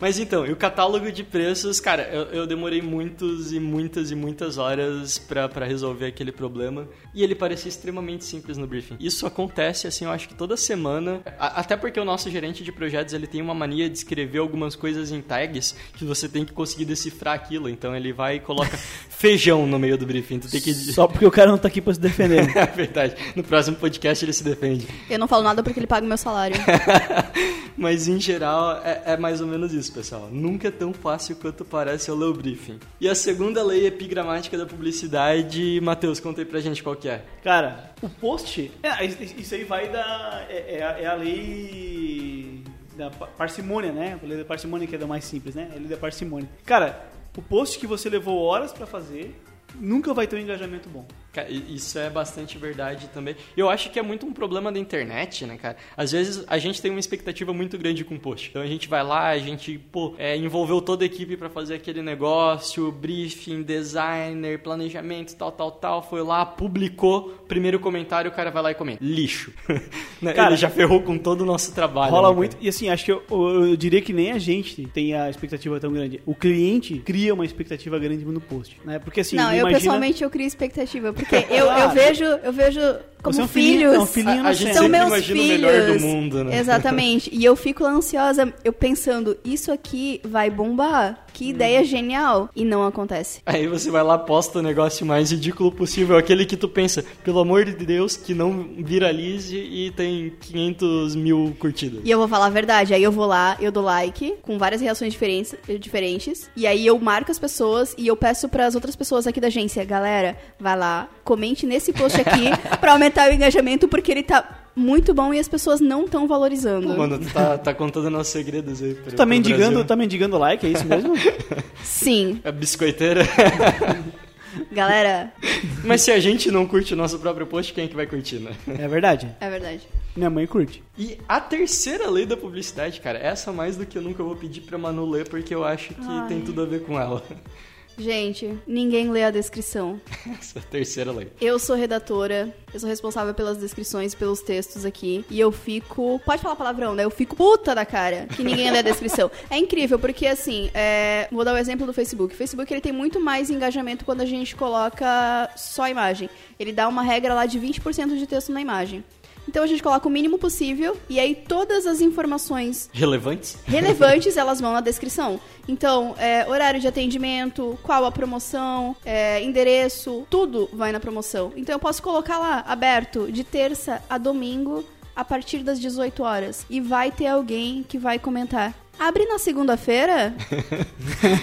Mas então, e o catálogo de preços, cara, eu, eu demorei muitos e muitas e muitas horas pra resolver aquele problema. E ele parecia extremamente simples no briefing. Isso acontece, assim, eu acho que toda semana. a- até porque o nosso gerente de projetos, ele tem uma mania de escrever algumas coisas em tags que você tem que conseguir decifrar aquilo. Então ele vai e coloca feijão no meio do briefing. Tu tem que...
Só porque o cara não tá aqui pra se defender.
É verdade. No próximo podcast ele se defende.
Eu não falo nada porque ele paga o meu salário.
Mas em geral é, é mais ou menos isso, pessoal. Nunca é tão fácil quanto parece eu ler o briefing. E a segunda lei epigramática da publicidade, Matheus, conta aí pra gente qual que é.
Cara, o post. é, isso aí vai da. É, é é a lei da pa- parcimônia, né? A lei da parcimônia que é da mais simples, né? É a lei da parcimônia. Cara, o post que você levou horas pra fazer nunca vai ter um engajamento bom.
Isso é bastante verdade também. Eu acho que é muito um problema da internet, né, cara? Às vezes a gente tem uma expectativa muito grande com o post. Então a gente vai lá, a gente, pô, é, envolveu toda a equipe pra fazer aquele negócio, briefing, designer, planejamento, tal, tal, tal. Foi lá, publicou, primeiro comentário, o cara vai lá e comenta. Lixo. Né?
Cara,
Ele já ferrou com todo o nosso trabalho.
Rola
né,
muito. E assim, acho que eu, eu- eu diria que nem a gente tem a expectativa tão grande. O cliente cria uma expectativa grande no post, né? Porque assim,
não, eu
imagina...
pessoalmente eu crio expectativa, porque eu, eu
Claro.
vejo, eu vejo como
Você é um
filhos.
é um filhinho
A- a gente
são meus
o
filhos.
melhor do mundo, né?
Exatamente. E eu fico ansiosa, eu pensando, isso aqui vai bombar. Que
Hum.
ideia genial. E não acontece.
Aí você vai lá, posta o negócio mais ridículo possível, aquele que tu pensa, pelo amor de Deus, que não viralize e tem 500 mil curtidas.
E eu vou falar a verdade. Aí eu vou lá, eu dou like, com várias reações diferentes, diferentes. E aí eu marco as pessoas e eu peço para as outras pessoas aqui da agência, galera, vai lá, comente nesse post aqui pra aumentar o engajamento, porque ele tá muito bom e as pessoas não estão valorizando.
Mano, tu tá, tá contando nossos segredos aí. Pro,
Tu tá mendigando, tá mendigando like, é isso mesmo?
Sim,
É biscoiteira.
galera,
Mas se a gente não curte o nosso próprio post, quem é que vai curtir, né?
é verdade.
é verdade.
Minha mãe curte.
E a terceira lei da publicidade, cara, essa mais do que eu nunca vou pedir pra Manu ler, porque eu acho que
Ai.
tem tudo a ver com ela.
Gente, ninguém lê a descrição.
Essa é a terceira lei.
Eu sou redatora, eu sou responsável pelas descrições, pelos textos aqui. E eu fico. Pode falar palavrão, né? Eu fico puta da cara que ninguém lê a descrição. É incrível, porque assim, é, vou dar o exemplo do Facebook. O Facebook ele tem muito mais engajamento quando a gente coloca só imagem. Ele dá uma regra lá de 20% de texto na imagem. Então a gente coloca o mínimo possível e aí todas as informações
Relevantes?
relevantes elas vão na descrição. Então, é, horário de atendimento, qual a promoção, é, endereço, tudo vai na promoção. Então eu posso colocar lá, aberto, de terça a domingo, a partir das 18 horas. E vai ter alguém que vai comentar. Abre na segunda-feira?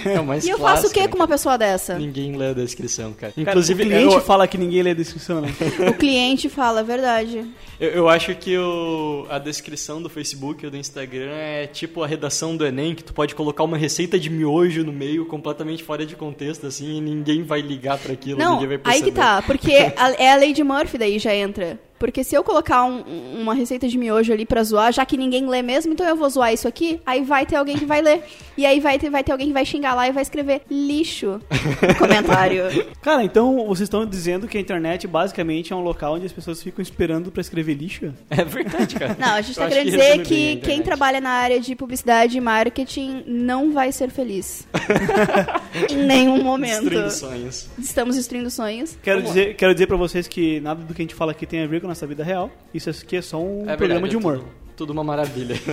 É o mais
E eu faço o
clássico,
que
né?
com uma pessoa dessa?
Ninguém lê a descrição, cara.
Cara,
Inclusive,
o cliente
eu,
fala que ninguém lê a descrição, né?
O cliente fala, é verdade.
eu, eu acho que o, a descrição do Facebook ou do Instagram é tipo a redação do Enem, que tu pode colocar uma receita de miojo no meio, completamente fora de contexto, assim, e ninguém vai ligar pra aquilo,
Não,
ninguém vai
aí
perceber.
que tá, porque a- é a lei de Murphy daí já entra. Porque se eu colocar um- uma receita de miojo ali pra zoar, já que ninguém lê mesmo, então eu vou zoar isso aqui, aí vai ter alguém que vai ler. E aí vai ter, vai ter alguém que vai xingar lá e vai escrever lixo no comentário.
Cara, então vocês estão dizendo que a internet basicamente é um local onde as pessoas ficam esperando pra escrever lixo?
É verdade, cara.
Não, a gente tá
acho
querendo
que
dizer que quem trabalha na área de publicidade e marketing não vai ser feliz. em nenhum momento.
Destruindo sonhos.
Estamos destruindo sonhos.
Quero
Vamos
dizer, quero dizer pra vocês que nada do que a gente fala aqui tem a ver com a nossa vida real. Isso aqui é só um
É
programa
verdade,
de
é
humor.
tudo, tudo uma maravilha.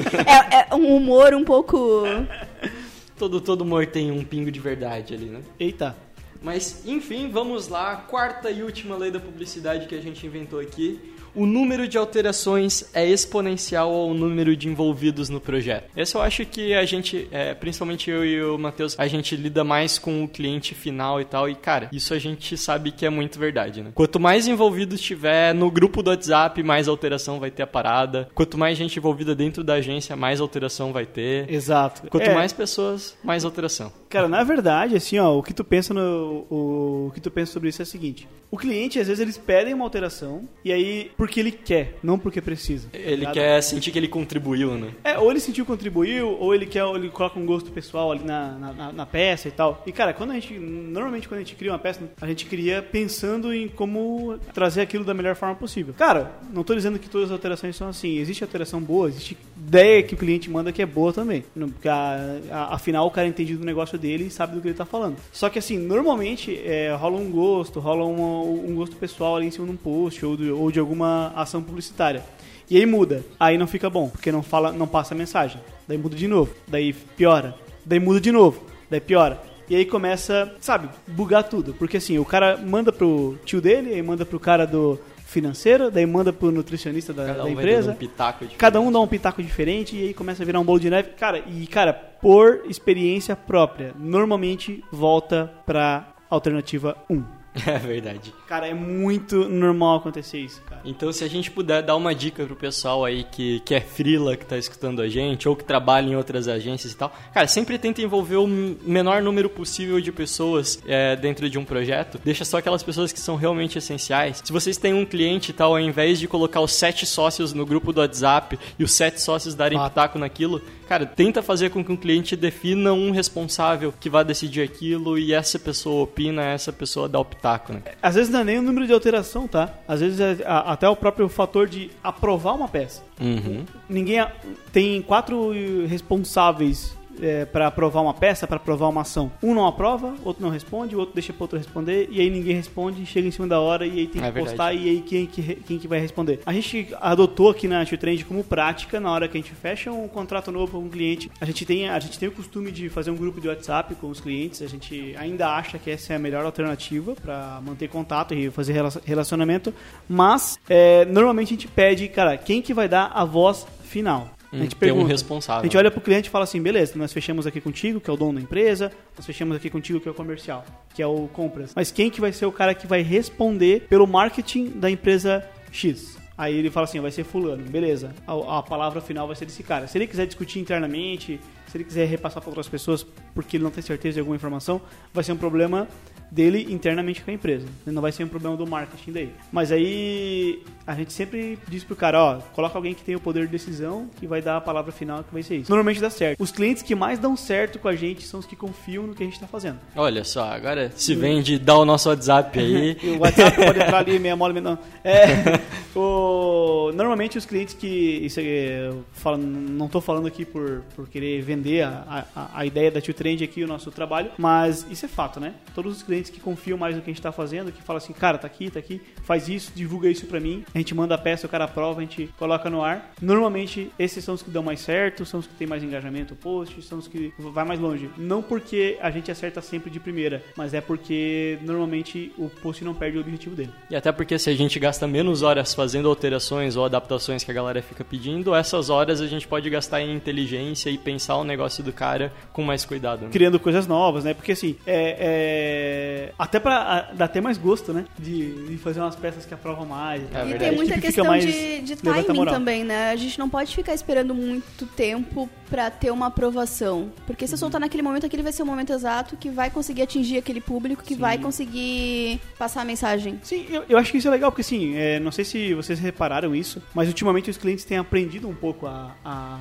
É, é um humor um pouco.
todo, todo humor tem um pingo de verdade ali, né?
Eita.
Mas, enfim, vamos lá. Quarta e última lei da publicidade que a gente inventou aqui. O número de alterações é exponencial ao número de envolvidos no projeto. Esse eu acho que a gente, é, principalmente eu e o Matheus, a gente lida mais com o cliente final e tal. E, cara, isso a gente sabe que é muito verdade, né? Quanto mais envolvidos tiver no grupo do WhatsApp, mais alteração vai ter a parada. Quanto mais gente envolvida dentro da agência, mais alteração vai ter.
Exato.
Quanto
É,
mais pessoas, mais alteração.
Cara, na verdade, assim, ó, o que tu pensa no o, o que tu pensa sobre isso é o seguinte: o cliente às vezes eles pedem uma alteração e aí porque ele quer, não porque precisa.
Ele
ligado?
quer sentir que ele contribuiu, né?
É, ou ele sentiu contribuiu, ou ele quer, ou ele coloca um gosto pessoal ali na, na, na- peça e tal. E cara, quando a gente. Normalmente quando a gente cria uma peça, a gente cria pensando em como trazer aquilo da melhor forma possível. Cara, não tô dizendo que todas as alterações são assim. Existe alteração boa, existe ideia que o cliente manda que é boa também. Afinal o cara entende do negócio dele e sabe do que ele tá falando. Só que assim, normalmente é, rola um gosto, rola uma- um gosto pessoal ali em cima de um post ou de, ou de alguma ação publicitária. E aí muda. Aí não fica bom, porque não fala, não passa a mensagem. Daí muda de novo. Daí piora. Daí muda de novo. Daí piora. E aí começa, sabe, bugar tudo. Porque assim, o cara manda pro tio dele, aí manda pro cara do financeiro, daí manda pro nutricionista da,
Cada
da
um vai
empresa.
um pitaco diferente.
Cada um dá um pitaco diferente e aí começa a virar um bolo de neve. Cara, e cara, por experiência própria, normalmente volta pra alternativa 1.
É verdade.
Cara, é muito normal acontecer isso, cara.
Então, se a gente puder dar uma dica pro pessoal aí que, que é frila, que tá escutando a gente, ou que trabalha em outras agências e tal, cara, sempre tenta envolver o menor número possível de pessoas é, dentro de um projeto. Deixa só aquelas pessoas que são realmente essenciais. Se vocês têm um cliente e tal, ao invés de colocar os sete sócios no grupo do WhatsApp e os sete sócios darem
Fato.
pitaco naquilo, cara, tenta fazer com que um cliente defina um responsável que vai decidir aquilo e essa pessoa opina, essa pessoa dá o pitaco, né?
Às vezes não é nem o número de alteração, tá? Às vezes é a- até o próprio fator de aprovar uma peça.
Uhum.
Ninguém a- tem quatro responsáveis é, para aprovar uma peça, para aprovar uma ação. Um não aprova, outro não responde, o outro deixa pro outro responder, e aí ninguém responde, chega em cima da hora e aí tem que
É
postar e aí quem que, quem que vai responder. A gente adotou aqui na Trend como prática, na hora que a gente fecha um contrato novo com um cliente, a gente tem a gente tem o costume de fazer um grupo de WhatsApp com os clientes, a gente ainda acha que essa é a melhor alternativa para manter contato e fazer rela- relacionamento, mas é, normalmente a gente pede, cara, quem que vai dar a voz final? A gente
Hum, Ter um
pergunta.
responsável.
A gente olha pro cliente e fala assim, beleza, nós fechamos aqui contigo, que é o dono da empresa, nós fechamos aqui contigo, que é o comercial, que é o compras. Mas quem que vai ser o cara que vai responder pelo marketing da empresa X? Aí ele fala assim, vai ser fulano, beleza. A, a palavra final vai ser desse cara. Se ele quiser discutir internamente, se ele quiser repassar para outras pessoas porque ele não tem certeza de alguma informação, vai ser um problema dele internamente com a empresa. Não vai ser um problema do marketing daí. Mas aí a gente sempre diz pro cara, ó, coloca alguém que tem o poder de decisão, que vai dar a palavra final, que vai ser isso. Normalmente dá certo. Os clientes que mais dão certo com a gente são os que confiam no que a gente tá fazendo.
Olha só, agora se vende, dá o nosso WhatsApp aí.
O WhatsApp pode entrar ali, meia mole, meia não. É, o, normalmente os clientes que. Isso é, falo, não estou falando aqui por, por querer vender a, a, a ideia da Tio Trend aqui, o nosso trabalho, mas isso é fato, né? Todos os clientes que confiam mais no que a gente está fazendo, que falam assim, cara, tá aqui, tá aqui, faz isso, divulga isso pra mim, a gente manda a peça, o cara aprova, a gente coloca no ar. Normalmente, esses são os que dão mais certo, são os que têm mais engajamento post, são os que vai mais longe. Não porque a gente acerta sempre de primeira, mas é porque normalmente o post não perde o objetivo dele.
E até porque se a gente gasta menos horas fazendo alterações ou adaptações que a galera fica pedindo, essas horas a gente pode gastar em inteligência e pensar o negócio do cara com mais cuidado. né?
Criando coisas novas, né? Porque assim, é, é- até pra a, dar até mais gosto, né? De, de fazer umas peças que aprovam mais.
É
e
verdade.
tem muita
Que
questão
mais-
de, de timing também, né? A gente não pode ficar esperando muito tempo pra ter uma aprovação. Porque
Uhum.
se eu soltar naquele momento, aquele vai ser o momento exato que vai conseguir atingir aquele público, que vai conseguir passar a mensagem.
Sim, eu, eu acho que isso é legal, porque assim, é, não sei se vocês repararam isso, mas ultimamente os clientes têm aprendido um pouco a. a-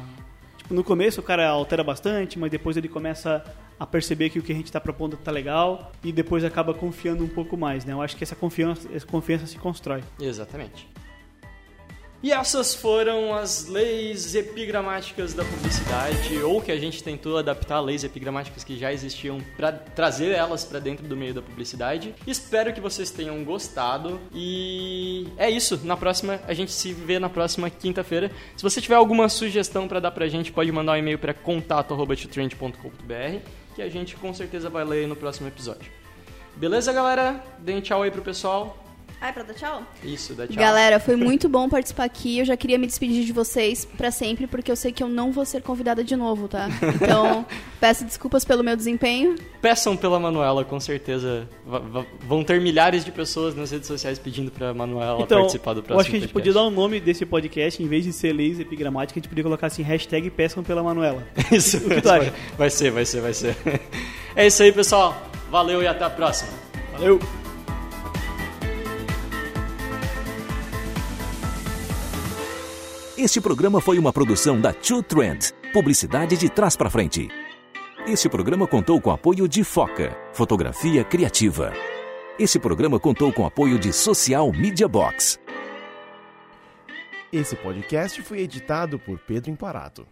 tipo, no começo o cara altera bastante, mas depois ele começa a perceber que o que a gente está propondo tá legal e depois acaba confiando um pouco mais, né? Eu acho que essa confiança, essa confiança se constrói.
Exatamente. E essas foram as leis epigramáticas da publicidade, ou que a gente tentou adaptar leis epigramáticas que já existiam para trazer elas para dentro do meio da publicidade. Espero que vocês tenham gostado e é isso. Na próxima a gente se vê na próxima quinta-feira. Se você tiver alguma sugestão para dar pra gente, pode mandar um e-mail para contato@tutrend.com.br que a gente com certeza vai ler no próximo episódio. Beleza, galera? Deem tchau aí pro pessoal.
Ai, pra dar tchau?
Isso, dá tchau.
Galera, foi muito bom participar aqui. Eu já queria me despedir de vocês pra sempre, porque eu sei que eu não vou ser convidada de novo, tá? Então, peço desculpas pelo meu desempenho.
Peçam pela Manuela, com certeza. Va- vão ter milhares de pessoas nas redes sociais pedindo pra Manuela
Então,
participar do próximo
eu acho que a gente podia
podcast.
dar o nome desse podcast, em vez de ser leis epigramática, a gente podia colocar assim, hashtag peçam pela Manuela.
Isso,
O que tu acha?
vai ser, vai ser, vai ser. É isso aí, pessoal. Valeu e até a próxima.
Valeu!
Este programa foi uma produção da Two Trend, publicidade de trás para frente. Este programa contou com apoio de Foca, fotografia criativa. Este programa contou com apoio de Social Media Box.
Esse podcast foi editado por Pedro Imparato.